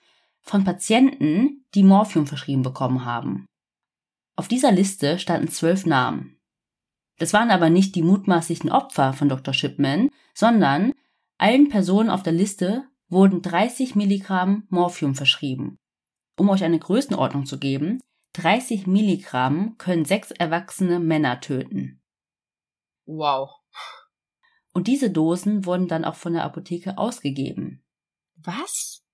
von Patienten, die Morphium verschrieben bekommen haben. Auf dieser Liste standen zwölf Namen. Das waren aber nicht die mutmaßlichen Opfer von Dr. Shipman, sondern allen Personen auf der Liste wurden 30 Milligramm Morphium verschrieben. Um euch eine Größenordnung zu geben, 30 Milligramm können sechs erwachsene Männer töten. Wow. Und diese Dosen wurden dann auch von der Apotheke ausgegeben. Was?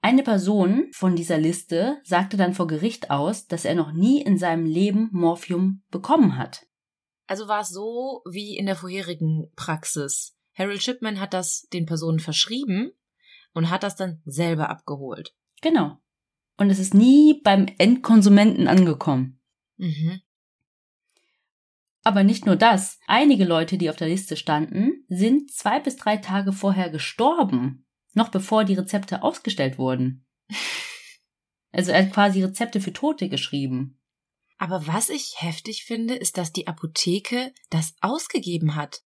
Eine Person von dieser Liste sagte dann vor Gericht aus, dass er noch nie in seinem Leben Morphium bekommen hat. Also war es so wie in der vorherigen Praxis. Harold Shipman hat das den Personen verschrieben und hat das dann selber abgeholt. Genau. Und es ist nie beim Endkonsumenten angekommen. Mhm. Aber nicht nur das. Einige Leute, die auf der Liste standen, sind zwei bis drei Tage vorher gestorben. Noch bevor die Rezepte ausgestellt wurden. Also er hat quasi Rezepte für Tote geschrieben. Aber was ich heftig finde, ist, dass die Apotheke das ausgegeben hat.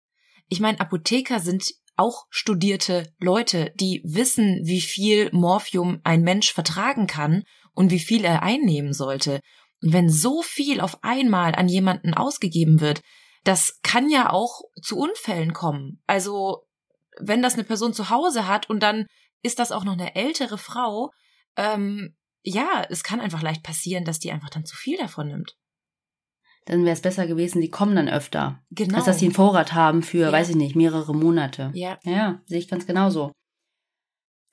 Ich meine, Apotheker sind auch studierte Leute, die wissen, wie viel Morphium ein Mensch vertragen kann und wie viel er einnehmen sollte. Und wenn so viel auf einmal an jemanden ausgegeben wird, das kann ja auch zu Unfällen kommen. Also, wenn das eine Person zu Hause hat und dann ist das auch noch eine ältere Frau, ähm, ja, es kann einfach leicht passieren, dass die einfach dann zu viel davon nimmt. Dann wäre es besser gewesen, die kommen dann öfter. Genau. Als dass sie einen Vorrat haben für, Ja. weiß ich nicht, mehrere Monate. Ja. Ja, sehe ich ganz genauso.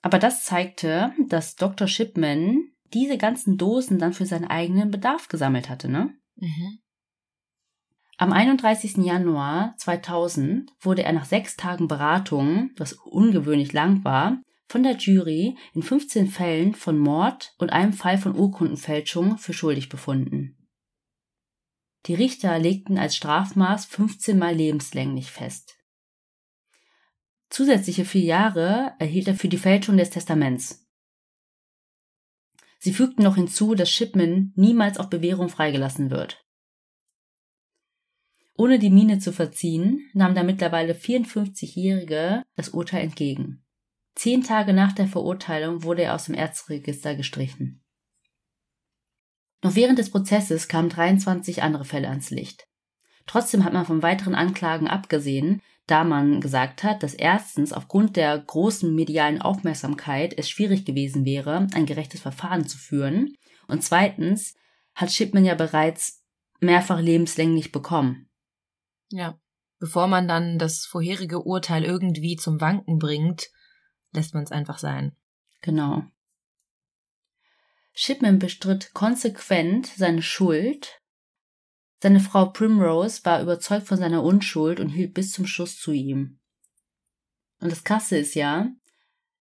Aber das zeigte, dass Dr. Shipman diese ganzen Dosen dann für seinen eigenen Bedarf gesammelt hatte, ne? Mhm. Am 31. Januar 2000 wurde er nach sechs Tagen Beratung, was ungewöhnlich lang war, von der Jury in 15 Fällen von Mord und einem Fall von Urkundenfälschung für schuldig befunden. Die Richter legten als Strafmaß 15 Mal lebenslänglich fest. Zusätzliche vier Jahre erhielt er für die Fälschung des Testaments. Sie fügten noch hinzu, dass Shipman niemals auf Bewährung freigelassen wird. Ohne die Miene zu verziehen, nahm der mittlerweile 54-Jährige das Urteil entgegen. Zehn Tage nach der Verurteilung wurde er aus dem Erzregister gestrichen. Noch während des Prozesses kamen 23 andere Fälle ans Licht. Trotzdem hat man von weiteren Anklagen abgesehen, da man gesagt hat, dass erstens aufgrund der großen medialen Aufmerksamkeit es schwierig gewesen wäre, ein gerechtes Verfahren zu führen und zweitens hat Shipman ja bereits mehrfach lebenslänglich bekommen. Ja. Bevor man dann das vorherige Urteil irgendwie zum Wanken bringt, lässt man es einfach sein. Genau. Shipman bestritt konsequent seine Schuld. Seine Frau Primrose war überzeugt von seiner Unschuld und hielt bis zum Schluss zu ihm. Und das Krasse ist ja,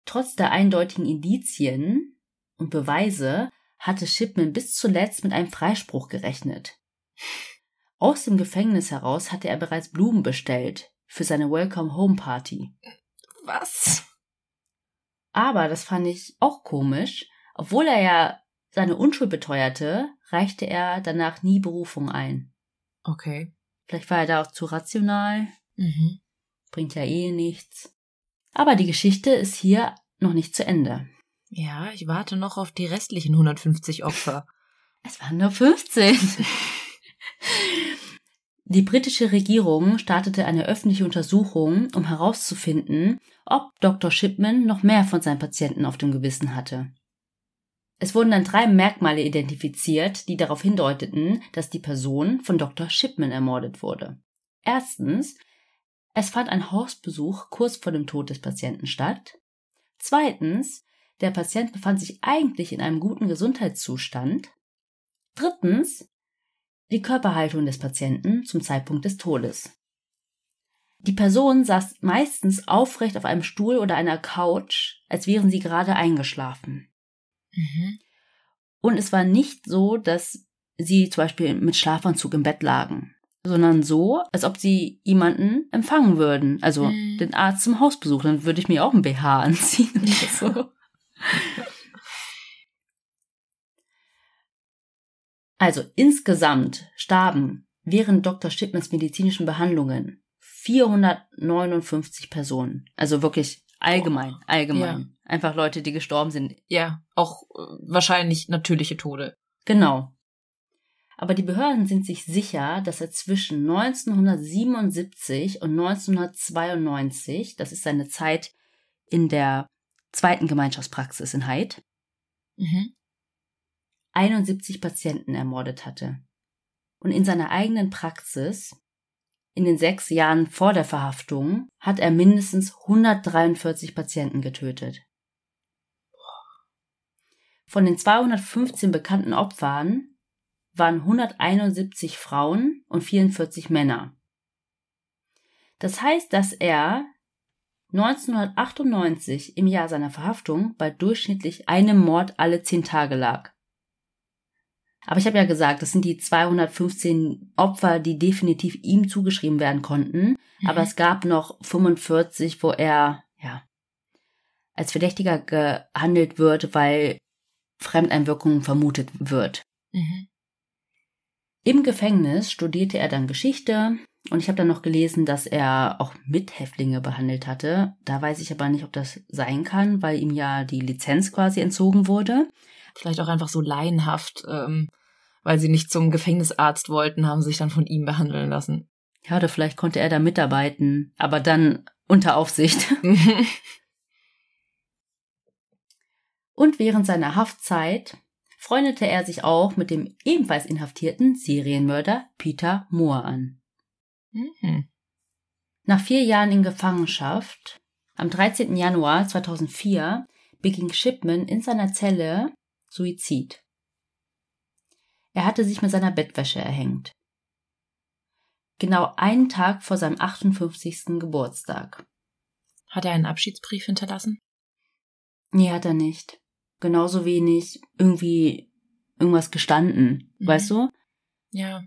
trotz der eindeutigen Indizien und Beweise hatte Shipman bis zuletzt mit einem Freispruch gerechnet. Aus dem Gefängnis heraus hatte er bereits Blumen bestellt für seine Welcome Home Party. Was? Aber das fand ich auch komisch. Obwohl er ja seine Unschuld beteuerte, reichte er danach nie Berufung ein. Okay. Vielleicht war er da auch zu rational, Mhm. bringt ja eh nichts. Aber die Geschichte ist hier noch nicht zu Ende. Ja, ich warte noch auf die restlichen 150 Opfer. Es waren nur 15. Die britische Regierung startete eine öffentliche Untersuchung, um herauszufinden, ob Dr. Shipman noch mehr von seinen Patienten auf dem Gewissen hatte. Es wurden dann drei Merkmale identifiziert, die darauf hindeuteten, dass die Person von Dr. Shipman ermordet wurde. Erstens, es fand ein Hausbesuch kurz vor dem Tod des Patienten statt. Zweitens, der Patient befand sich eigentlich in einem guten Gesundheitszustand. Drittens, die Körperhaltung des Patienten zum Zeitpunkt des Todes. Die Person saß meistens aufrecht auf einem Stuhl oder einer Couch, als wären sie gerade eingeschlafen. Mhm. Und es war nicht so, dass sie zum Beispiel mit Schlafanzug im Bett lagen, sondern so, als ob sie jemanden empfangen würden. Also Mhm. den Arzt zum Hausbesuch. Dann würde ich mir auch ein BH anziehen oder so. Also insgesamt starben während Dr. Shipmans medizinischen Behandlungen 459 Personen. Also wirklich allgemein, allgemein. Einfach Leute, die gestorben sind. Ja, auch äh, wahrscheinlich natürliche Tode. Genau. Aber die Behörden sind sich sicher, dass er zwischen 1977 und 1992, das ist seine Zeit in der zweiten Gemeinschaftspraxis in Haidt, Mhm. 71 Patienten ermordet hatte. Und in seiner eigenen Praxis, in den sechs Jahren vor der Verhaftung, hat er mindestens 143 Patienten getötet. Von den 215 bekannten Opfern waren 171 Frauen und 44 Männer. Das heißt, dass er 1998 im Jahr seiner Verhaftung bei durchschnittlich einem Mord alle zehn Tage lag. Aber ich habe ja gesagt, das sind die 215 Opfer, die definitiv ihm zugeschrieben werden konnten. Mhm. Aber es gab noch 45, wo er ja als Verdächtiger gehandelt wird, weil Fremdeinwirkung vermutet wird. Mhm. Im Gefängnis studierte er dann Geschichte und ich habe dann noch gelesen, dass er auch Mithäftlinge behandelt hatte. Da weiß ich aber nicht, ob das sein kann, weil ihm ja die Lizenz quasi entzogen wurde. Vielleicht auch einfach so laienhaft, ähm, weil sie nicht zum Gefängnisarzt wollten, haben sich dann von ihm behandeln lassen. Ja, oder vielleicht konnte er da mitarbeiten, aber dann unter Aufsicht. und während seiner Haftzeit freundete er sich auch mit dem ebenfalls inhaftierten Serienmörder Peter Moore an. Mhm. Nach vier Jahren in Gefangenschaft, am 13. Januar 2004, beging Shipman in seiner Zelle Suizid. Er hatte sich mit seiner Bettwäsche erhängt. Genau einen Tag vor seinem 58. Geburtstag. Hat er einen Abschiedsbrief hinterlassen? Nee, hat er nicht genauso wenig irgendwie irgendwas gestanden, mhm. weißt du? Ja.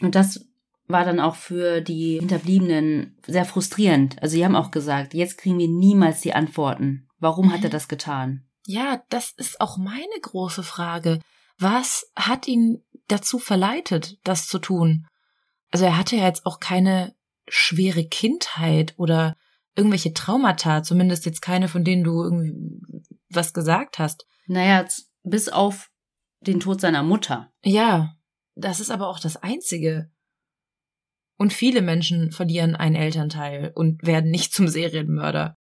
Und das war dann auch für die Hinterbliebenen sehr frustrierend. Also sie haben auch gesagt, jetzt kriegen wir niemals die Antworten. Warum mhm. hat er das getan? Ja, das ist auch meine große Frage. Was hat ihn dazu verleitet, das zu tun? Also er hatte ja jetzt auch keine schwere Kindheit oder irgendwelche Traumata, zumindest jetzt keine, von denen du irgendwie was gesagt hast. Naja, bis auf den Tod seiner Mutter. Ja, das ist aber auch das Einzige. Und viele Menschen verlieren einen Elternteil und werden nicht zum Serienmörder.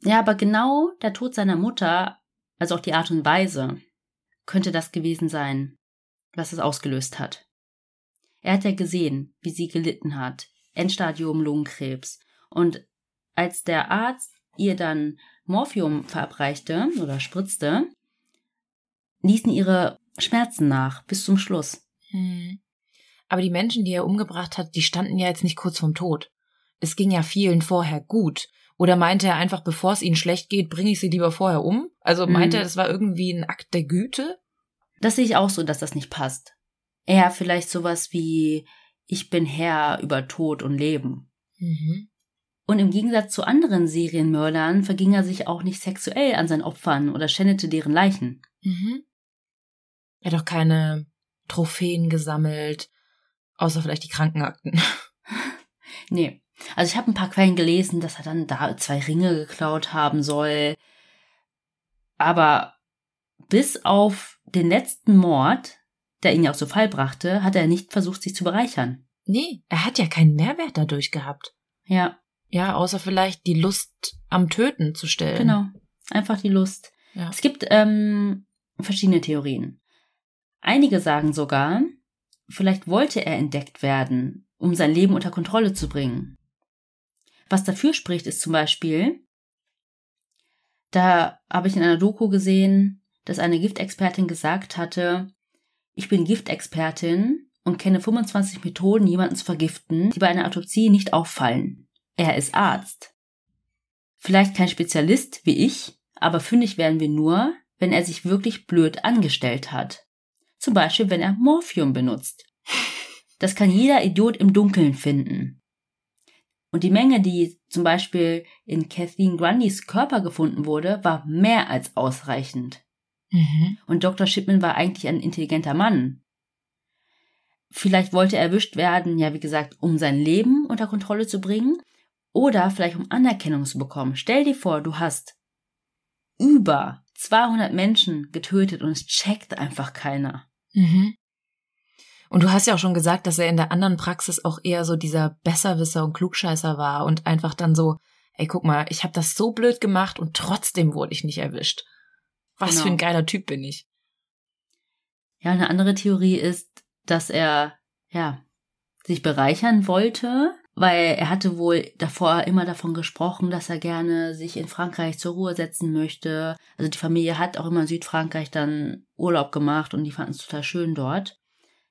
Ja, aber genau der Tod seiner Mutter, also auch die Art und Weise, könnte das gewesen sein, was es ausgelöst hat. Er hat ja gesehen, wie sie gelitten hat, Endstadium Lungenkrebs. Und als der Arzt ihr dann Morphium verabreichte oder spritzte, ließen ihre Schmerzen nach bis zum Schluss. Hm. Aber die Menschen, die er umgebracht hat, die standen ja jetzt nicht kurz vorm Tod. Es ging ja vielen vorher gut. Oder meinte er einfach, bevor es ihnen schlecht geht, bringe ich sie lieber vorher um? Also meinte hm. er, das war irgendwie ein Akt der Güte? Das sehe ich auch so, dass das nicht passt. Eher vielleicht sowas wie, ich bin Herr über Tod und Leben. Mhm. Und im Gegensatz zu anderen Serienmördern verging er sich auch nicht sexuell an seinen Opfern oder schändete deren Leichen. Mhm. Er hat auch keine Trophäen gesammelt, außer vielleicht die Krankenakten. nee. Also ich habe ein paar Quellen gelesen, dass er dann da zwei Ringe geklaut haben soll. Aber bis auf den letzten Mord, der ihn ja auch zu Fall brachte, hat er nicht versucht, sich zu bereichern. Nee, er hat ja keinen Mehrwert dadurch gehabt. Ja. Ja, außer vielleicht die Lust am Töten zu stellen. Genau, einfach die Lust. Ja. Es gibt ähm, verschiedene Theorien. Einige sagen sogar, vielleicht wollte er entdeckt werden, um sein Leben unter Kontrolle zu bringen. Was dafür spricht, ist zum Beispiel, da habe ich in einer Doku gesehen, dass eine Giftexpertin gesagt hatte, ich bin Giftexpertin und kenne 25 Methoden, jemanden zu vergiften, die bei einer Autopsie nicht auffallen. Er ist Arzt. Vielleicht kein Spezialist wie ich, aber fündig werden wir nur, wenn er sich wirklich blöd angestellt hat. Zum Beispiel, wenn er Morphium benutzt. Das kann jeder Idiot im Dunkeln finden. Und die Menge, die zum Beispiel in Kathleen Grundys Körper gefunden wurde, war mehr als ausreichend. Mhm. Und Dr. Shipman war eigentlich ein intelligenter Mann. Vielleicht wollte er erwischt werden, ja, wie gesagt, um sein Leben unter Kontrolle zu bringen oder vielleicht um Anerkennung zu bekommen. Stell dir vor, du hast über 200 Menschen getötet und es checkt einfach keiner. Mhm. Und du hast ja auch schon gesagt, dass er in der anderen Praxis auch eher so dieser Besserwisser und Klugscheißer war und einfach dann so, ey, guck mal, ich habe das so blöd gemacht und trotzdem wurde ich nicht erwischt. Was genau. für ein geiler Typ bin ich. Ja, eine andere Theorie ist, dass er, ja, sich bereichern wollte weil er hatte wohl davor immer davon gesprochen, dass er gerne sich in Frankreich zur Ruhe setzen möchte. Also die Familie hat auch immer in Südfrankreich dann Urlaub gemacht und die fanden es total schön dort.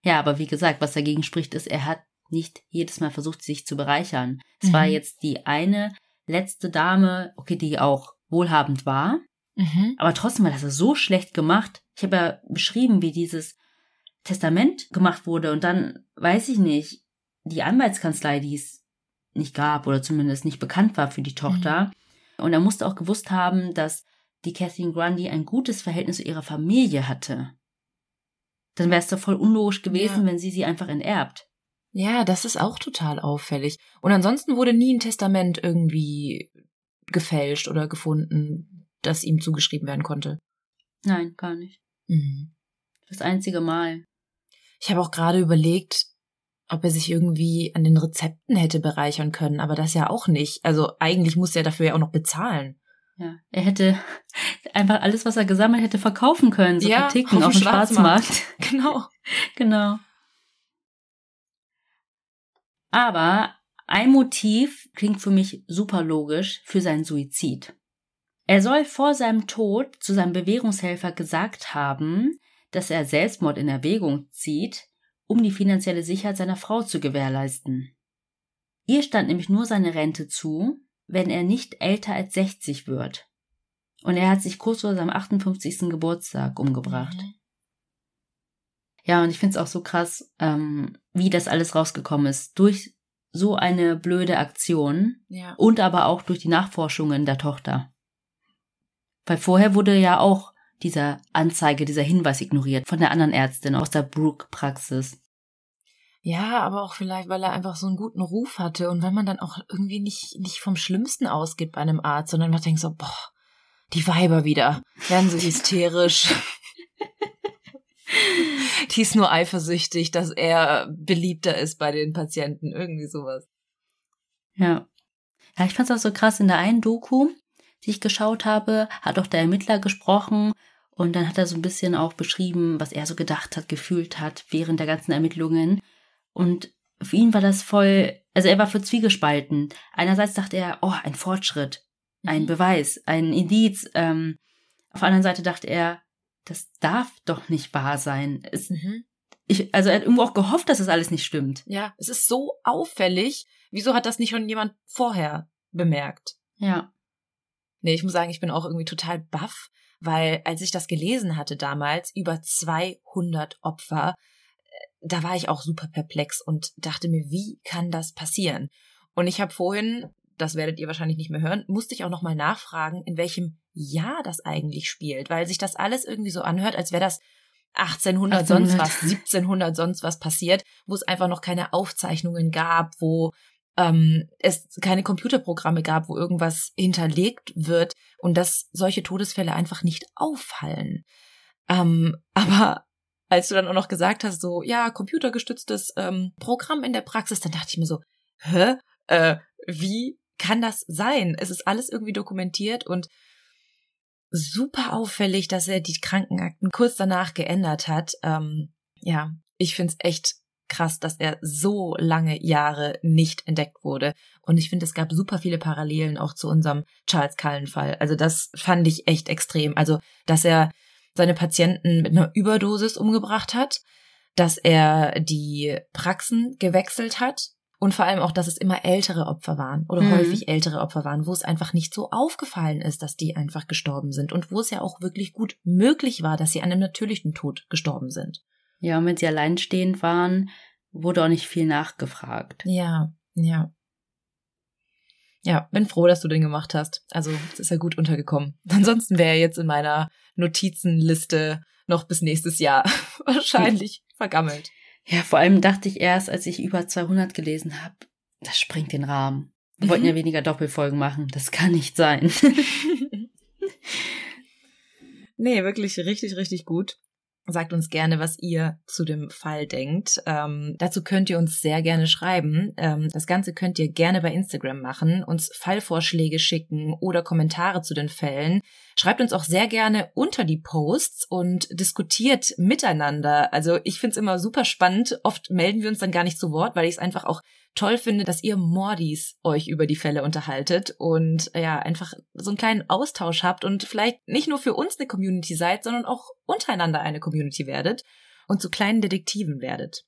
Ja, aber wie gesagt, was dagegen spricht, ist, er hat nicht jedes Mal versucht, sich zu bereichern. Es Mhm. war jetzt die eine letzte Dame, okay, die auch wohlhabend war, Mhm. aber trotzdem war das so schlecht gemacht. Ich habe ja beschrieben, wie dieses Testament gemacht wurde und dann, weiß ich nicht, die Anwaltskanzlei, die es nicht gab oder zumindest nicht bekannt war für die Tochter. Und er musste auch gewusst haben, dass die Catherine Grundy ein gutes Verhältnis zu ihrer Familie hatte. Dann wäre es doch voll unlogisch gewesen, Ja. wenn sie sie einfach enterbt. Ja, das ist auch total auffällig. Und ansonsten wurde nie ein Testament irgendwie gefälscht oder gefunden, das ihm zugeschrieben werden konnte. Nein, gar nicht. Mhm. Das einzige Mal. Ich habe auch gerade überlegt, ob er sich irgendwie an den Rezepten hätte bereichern können, aber das ja auch nicht. Also eigentlich muss er dafür ja auch noch bezahlen. Ja, er hätte einfach alles, was er gesammelt hätte, verkaufen können, so Ja, Kritiken auf auf dem dem Schwarzmarkt. Genau. genau. Aber ein Motiv klingt für mich super logisch für seinen Suizid. Er soll vor seinem Tod zu seinem Bewährungshelfer gesagt haben, dass er Selbstmord in Erwägung zieht, um die finanzielle Sicherheit seiner Frau zu gewährleisten. Ihr stand nämlich nur seine Rente zu, wenn er nicht älter als 60 wird. Und er hat sich kurz vor seinem 58. Geburtstag umgebracht. Mhm. Ja, und ich finde es auch so krass, ähm, wie das alles rausgekommen ist. Durch so eine blöde Aktion Ja. und aber auch durch die Nachforschungen der Tochter. Weil vorher wurde ja auch dieser Anzeige, dieser Hinweis ignoriert von der anderen Ärztin aus der Brooke-Praxis. Ja, aber auch vielleicht, weil er einfach so einen guten Ruf hatte und weil man dann auch irgendwie nicht, nicht vom Schlimmsten ausgeht bei einem Arzt, sondern man denkt so, boah, die Weiber wieder, werden so hysterisch. die ist nur eifersüchtig, dass er beliebter ist bei den Patienten, irgendwie sowas. Ja. Ja, ich fand es auch so krass in der einen Doku, die ich geschaut habe, hat auch der Ermittler gesprochen und dann hat er so ein bisschen auch beschrieben, was er so gedacht hat, gefühlt hat während der ganzen Ermittlungen. Und für ihn war das voll, also er war für Zwiegespalten. Einerseits dachte er, oh, ein Fortschritt, ein Mhm. Beweis, ein Indiz. Ähm, auf der anderen Seite dachte er, das darf doch nicht wahr sein. Es, Mhm. ich, also er hat irgendwo auch gehofft, dass das alles nicht stimmt. Ja, es ist so auffällig. Wieso hat das nicht schon jemand vorher bemerkt? Ja. Nee, ich muss sagen, ich bin auch irgendwie total baff, weil als ich das gelesen hatte damals, über 200 Opfer, äh, da war ich auch super perplex und dachte mir, wie kann das passieren? Und ich habe vorhin, das werdet ihr wahrscheinlich nicht mehr hören, musste ich auch nochmal nachfragen, in welchem Jahr das eigentlich spielt, weil sich das alles irgendwie so anhört, als wäre das 1800, sonst 1800. was, 1700 sonst was passiert, wo es einfach noch keine Aufzeichnungen gab, wo ähm, es keine Computerprogramme gab, wo irgendwas hinterlegt wird und dass solche Todesfälle einfach nicht auffallen. Ähm, aber als du dann auch noch gesagt hast, so, ja, computergestütztes ähm, Programm in der Praxis, dann dachte ich mir so, hä? Äh, wie kann das sein? Es ist alles irgendwie dokumentiert und super auffällig, dass er die Krankenakten kurz danach geändert hat. Ähm, ja, ich find's echt krass, dass er so lange Jahre nicht entdeckt wurde. Und ich finde, es gab super viele Parallelen auch zu unserem Charles Cullen-Fall. Also das fand ich echt extrem. Also, dass er seine Patienten mit einer Überdosis umgebracht hat, dass er die Praxen gewechselt hat und vor allem auch, dass es immer ältere Opfer waren oder Mhm. häufig ältere Opfer waren, wo es einfach nicht so aufgefallen ist, dass die einfach gestorben sind und wo es ja auch wirklich gut möglich war, dass sie an einem natürlichen Tod gestorben sind. Ja, und wenn sie alleinstehend waren, wurde auch nicht viel nachgefragt. Ja, ja. Ja, bin froh, dass du den gemacht hast. Also, es ist ja gut untergekommen. Ansonsten wäre er jetzt in meiner Notizenliste noch bis nächstes Jahr wahrscheinlich vergammelt. Ja, vor allem dachte ich erst, als ich über 200 gelesen habe, das springt den Rahmen. Wir wollten Mhm. ja weniger Doppelfolgen machen. Das kann nicht sein. nee, wirklich richtig, richtig gut. Sagt uns gerne, was ihr zu dem Fall denkt. Ähm, dazu könnt ihr uns sehr gerne schreiben. Ähm, das Ganze könnt ihr gerne bei Instagram machen, uns Fallvorschläge schicken oder Kommentare zu den Fällen. Schreibt uns auch sehr gerne unter die Posts und diskutiert miteinander. Also ich find's immer super spannend. Oft melden wir uns dann gar nicht zu Wort, weil ich es einfach auch toll finde, dass ihr Mordis euch über die Fälle unterhaltet und ja, einfach so einen kleinen Austausch habt und vielleicht nicht nur für uns eine Community seid, sondern auch untereinander eine Community werdet und zu kleinen Detektiven werdet.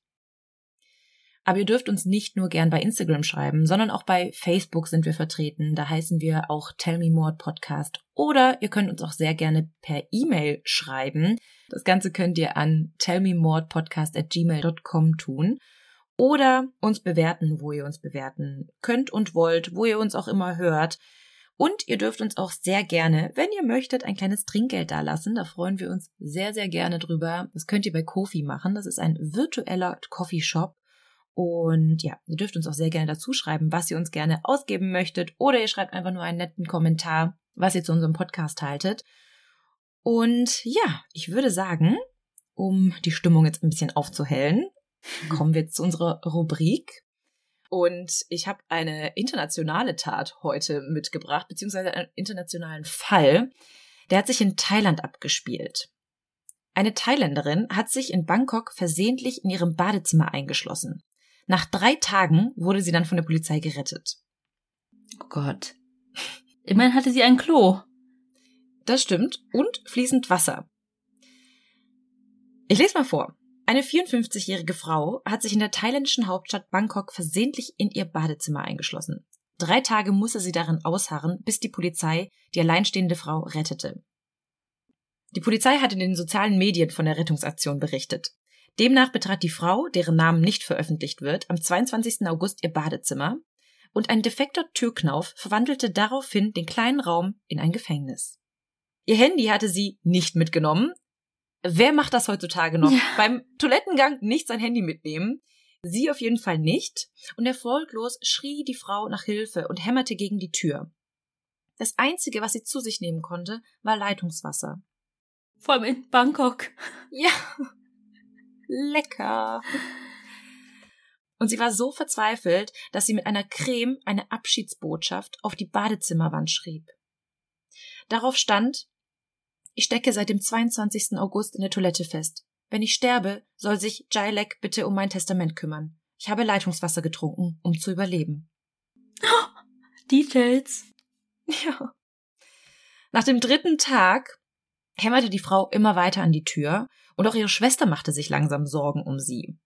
Aber ihr dürft uns nicht nur gern bei Instagram schreiben, sondern auch bei Facebook sind wir vertreten. Da heißen wir auch Tell Me More Podcast. Oder ihr könnt uns auch sehr gerne per E-Mail schreiben. Das Ganze könnt ihr an tellmemorepodcast at gmail.com tun. Oder uns bewerten, wo ihr uns bewerten könnt und wollt, wo ihr uns auch immer hört. Und ihr dürft uns auch sehr gerne, wenn ihr möchtet, ein kleines Trinkgeld dalassen. Da freuen wir uns sehr, sehr gerne drüber. Das könnt ihr bei Kofi machen. Das ist ein virtueller Coffeeshop. Und ja, ihr dürft uns auch sehr gerne dazu schreiben, was ihr uns gerne ausgeben möchtet. Oder ihr schreibt einfach nur einen netten Kommentar, was ihr zu unserem Podcast haltet. Und ja, ich würde sagen, um die Stimmung jetzt ein bisschen aufzuhellen, kommen wir jetzt zu unserer Rubrik. Und ich habe eine internationale Tat heute mitgebracht, beziehungsweise einen internationalen Fall. Der hat sich in Thailand abgespielt. Eine Thailänderin hat sich in Bangkok versehentlich in ihrem Badezimmer eingeschlossen. Nach drei Tagen wurde sie dann von der Polizei gerettet. Oh Gott. Immerhin hatte sie ein Klo. Das stimmt. Und fließend Wasser. Ich lese mal vor. Eine 54-jährige Frau hat sich in der thailändischen Hauptstadt Bangkok versehentlich in ihr Badezimmer eingeschlossen. Drei Tage musste sie darin ausharren, bis die Polizei die alleinstehende Frau rettete. Die Polizei hat in den sozialen Medien von der Rettungsaktion berichtet. Demnach betrat die Frau, deren Namen nicht veröffentlicht wird, am 22. August ihr Badezimmer und ein defekter Türknauf verwandelte daraufhin den kleinen Raum in ein Gefängnis. Ihr Handy hatte sie nicht mitgenommen. Wer macht das heutzutage noch? Ja. Beim Toilettengang nicht sein Handy mitnehmen. Sie auf jeden Fall nicht. Und erfolglos schrie die Frau nach Hilfe und hämmerte gegen die Tür. Das Einzige, was sie zu sich nehmen konnte, war Leitungswasser. Vor allem in Bangkok. Ja, lecker. Und sie war so verzweifelt, dass sie mit einer Creme eine Abschiedsbotschaft auf die Badezimmerwand schrieb. Darauf stand, ich stecke seit dem 22. August in der Toilette fest. Wenn ich sterbe, soll sich Jailek bitte um mein Testament kümmern. Ich habe Leitungswasser getrunken, um zu überleben. Oh, Details. Ja. Nach dem dritten Tag hämmerte die Frau immer weiter an die Tür und auch ihre Schwester machte sich langsam Sorgen um sie.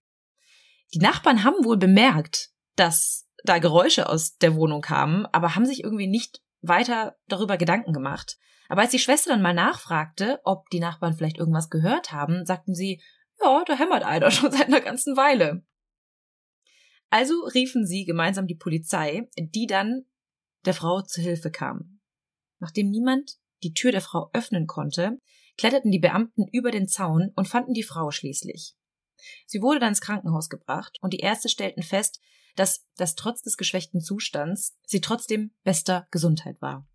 Die Nachbarn haben wohl bemerkt, dass da Geräusche aus der Wohnung kamen, aber haben sich irgendwie nicht weiter darüber Gedanken gemacht. Aber als die Schwester dann mal nachfragte, ob die Nachbarn vielleicht irgendwas gehört haben, sagten sie, ja, da hämmert einer schon seit einer ganzen Weile. Also riefen sie gemeinsam die Polizei, die dann der Frau zu Hilfe kam. Nachdem niemand die Tür der Frau öffnen konnte, kletterten die Beamten über den Zaun und fanden die Frau schließlich. Sie wurde dann ins Krankenhaus gebracht und die Ärzte stellten fest, dass das trotz des geschwächten Zustands sie trotzdem bester Gesundheit war.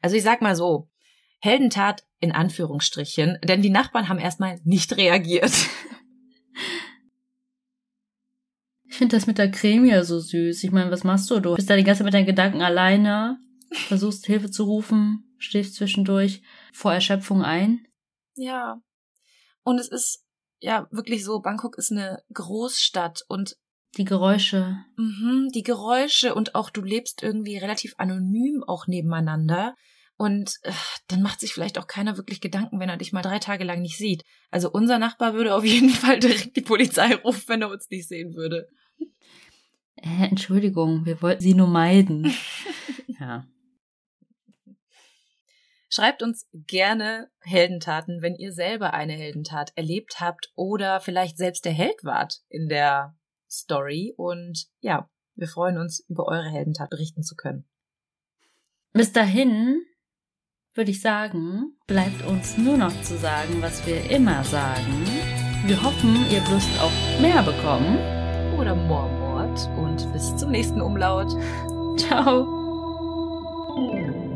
Also ich sag mal so, Heldentat in Anführungsstrichen, denn die Nachbarn haben erstmal nicht reagiert. Ich finde das mit der Creme ja so süß. Ich meine, was machst du? Du bist da die ganze Zeit mit deinen Gedanken alleine, versuchst Hilfe zu rufen, schläfst zwischendurch vor Erschöpfung ein. Ja. Und es ist ja wirklich so, Bangkok ist eine Großstadt und die Geräusche. Mhm, die Geräusche und auch du lebst irgendwie relativ anonym auch nebeneinander. Und äh, dann macht sich vielleicht auch keiner wirklich Gedanken, wenn er dich mal drei Tage lang nicht sieht. Also unser Nachbar würde auf jeden Fall direkt die Polizei rufen, wenn er uns nicht sehen würde. Äh, Entschuldigung, wir wollten sie nur meiden. ja. Schreibt uns gerne Heldentaten, wenn ihr selber eine Heldentat erlebt habt oder vielleicht selbst der Held wart in der Story. Und ja, wir freuen uns, über eure Heldentat berichten zu können. Bis dahin würde ich sagen, bleibt uns nur noch zu sagen, was wir immer sagen. Wir hoffen, ihr Lust auf mehr bekommen. Oder Mormort. Und bis zum nächsten Umlaut. Ciao.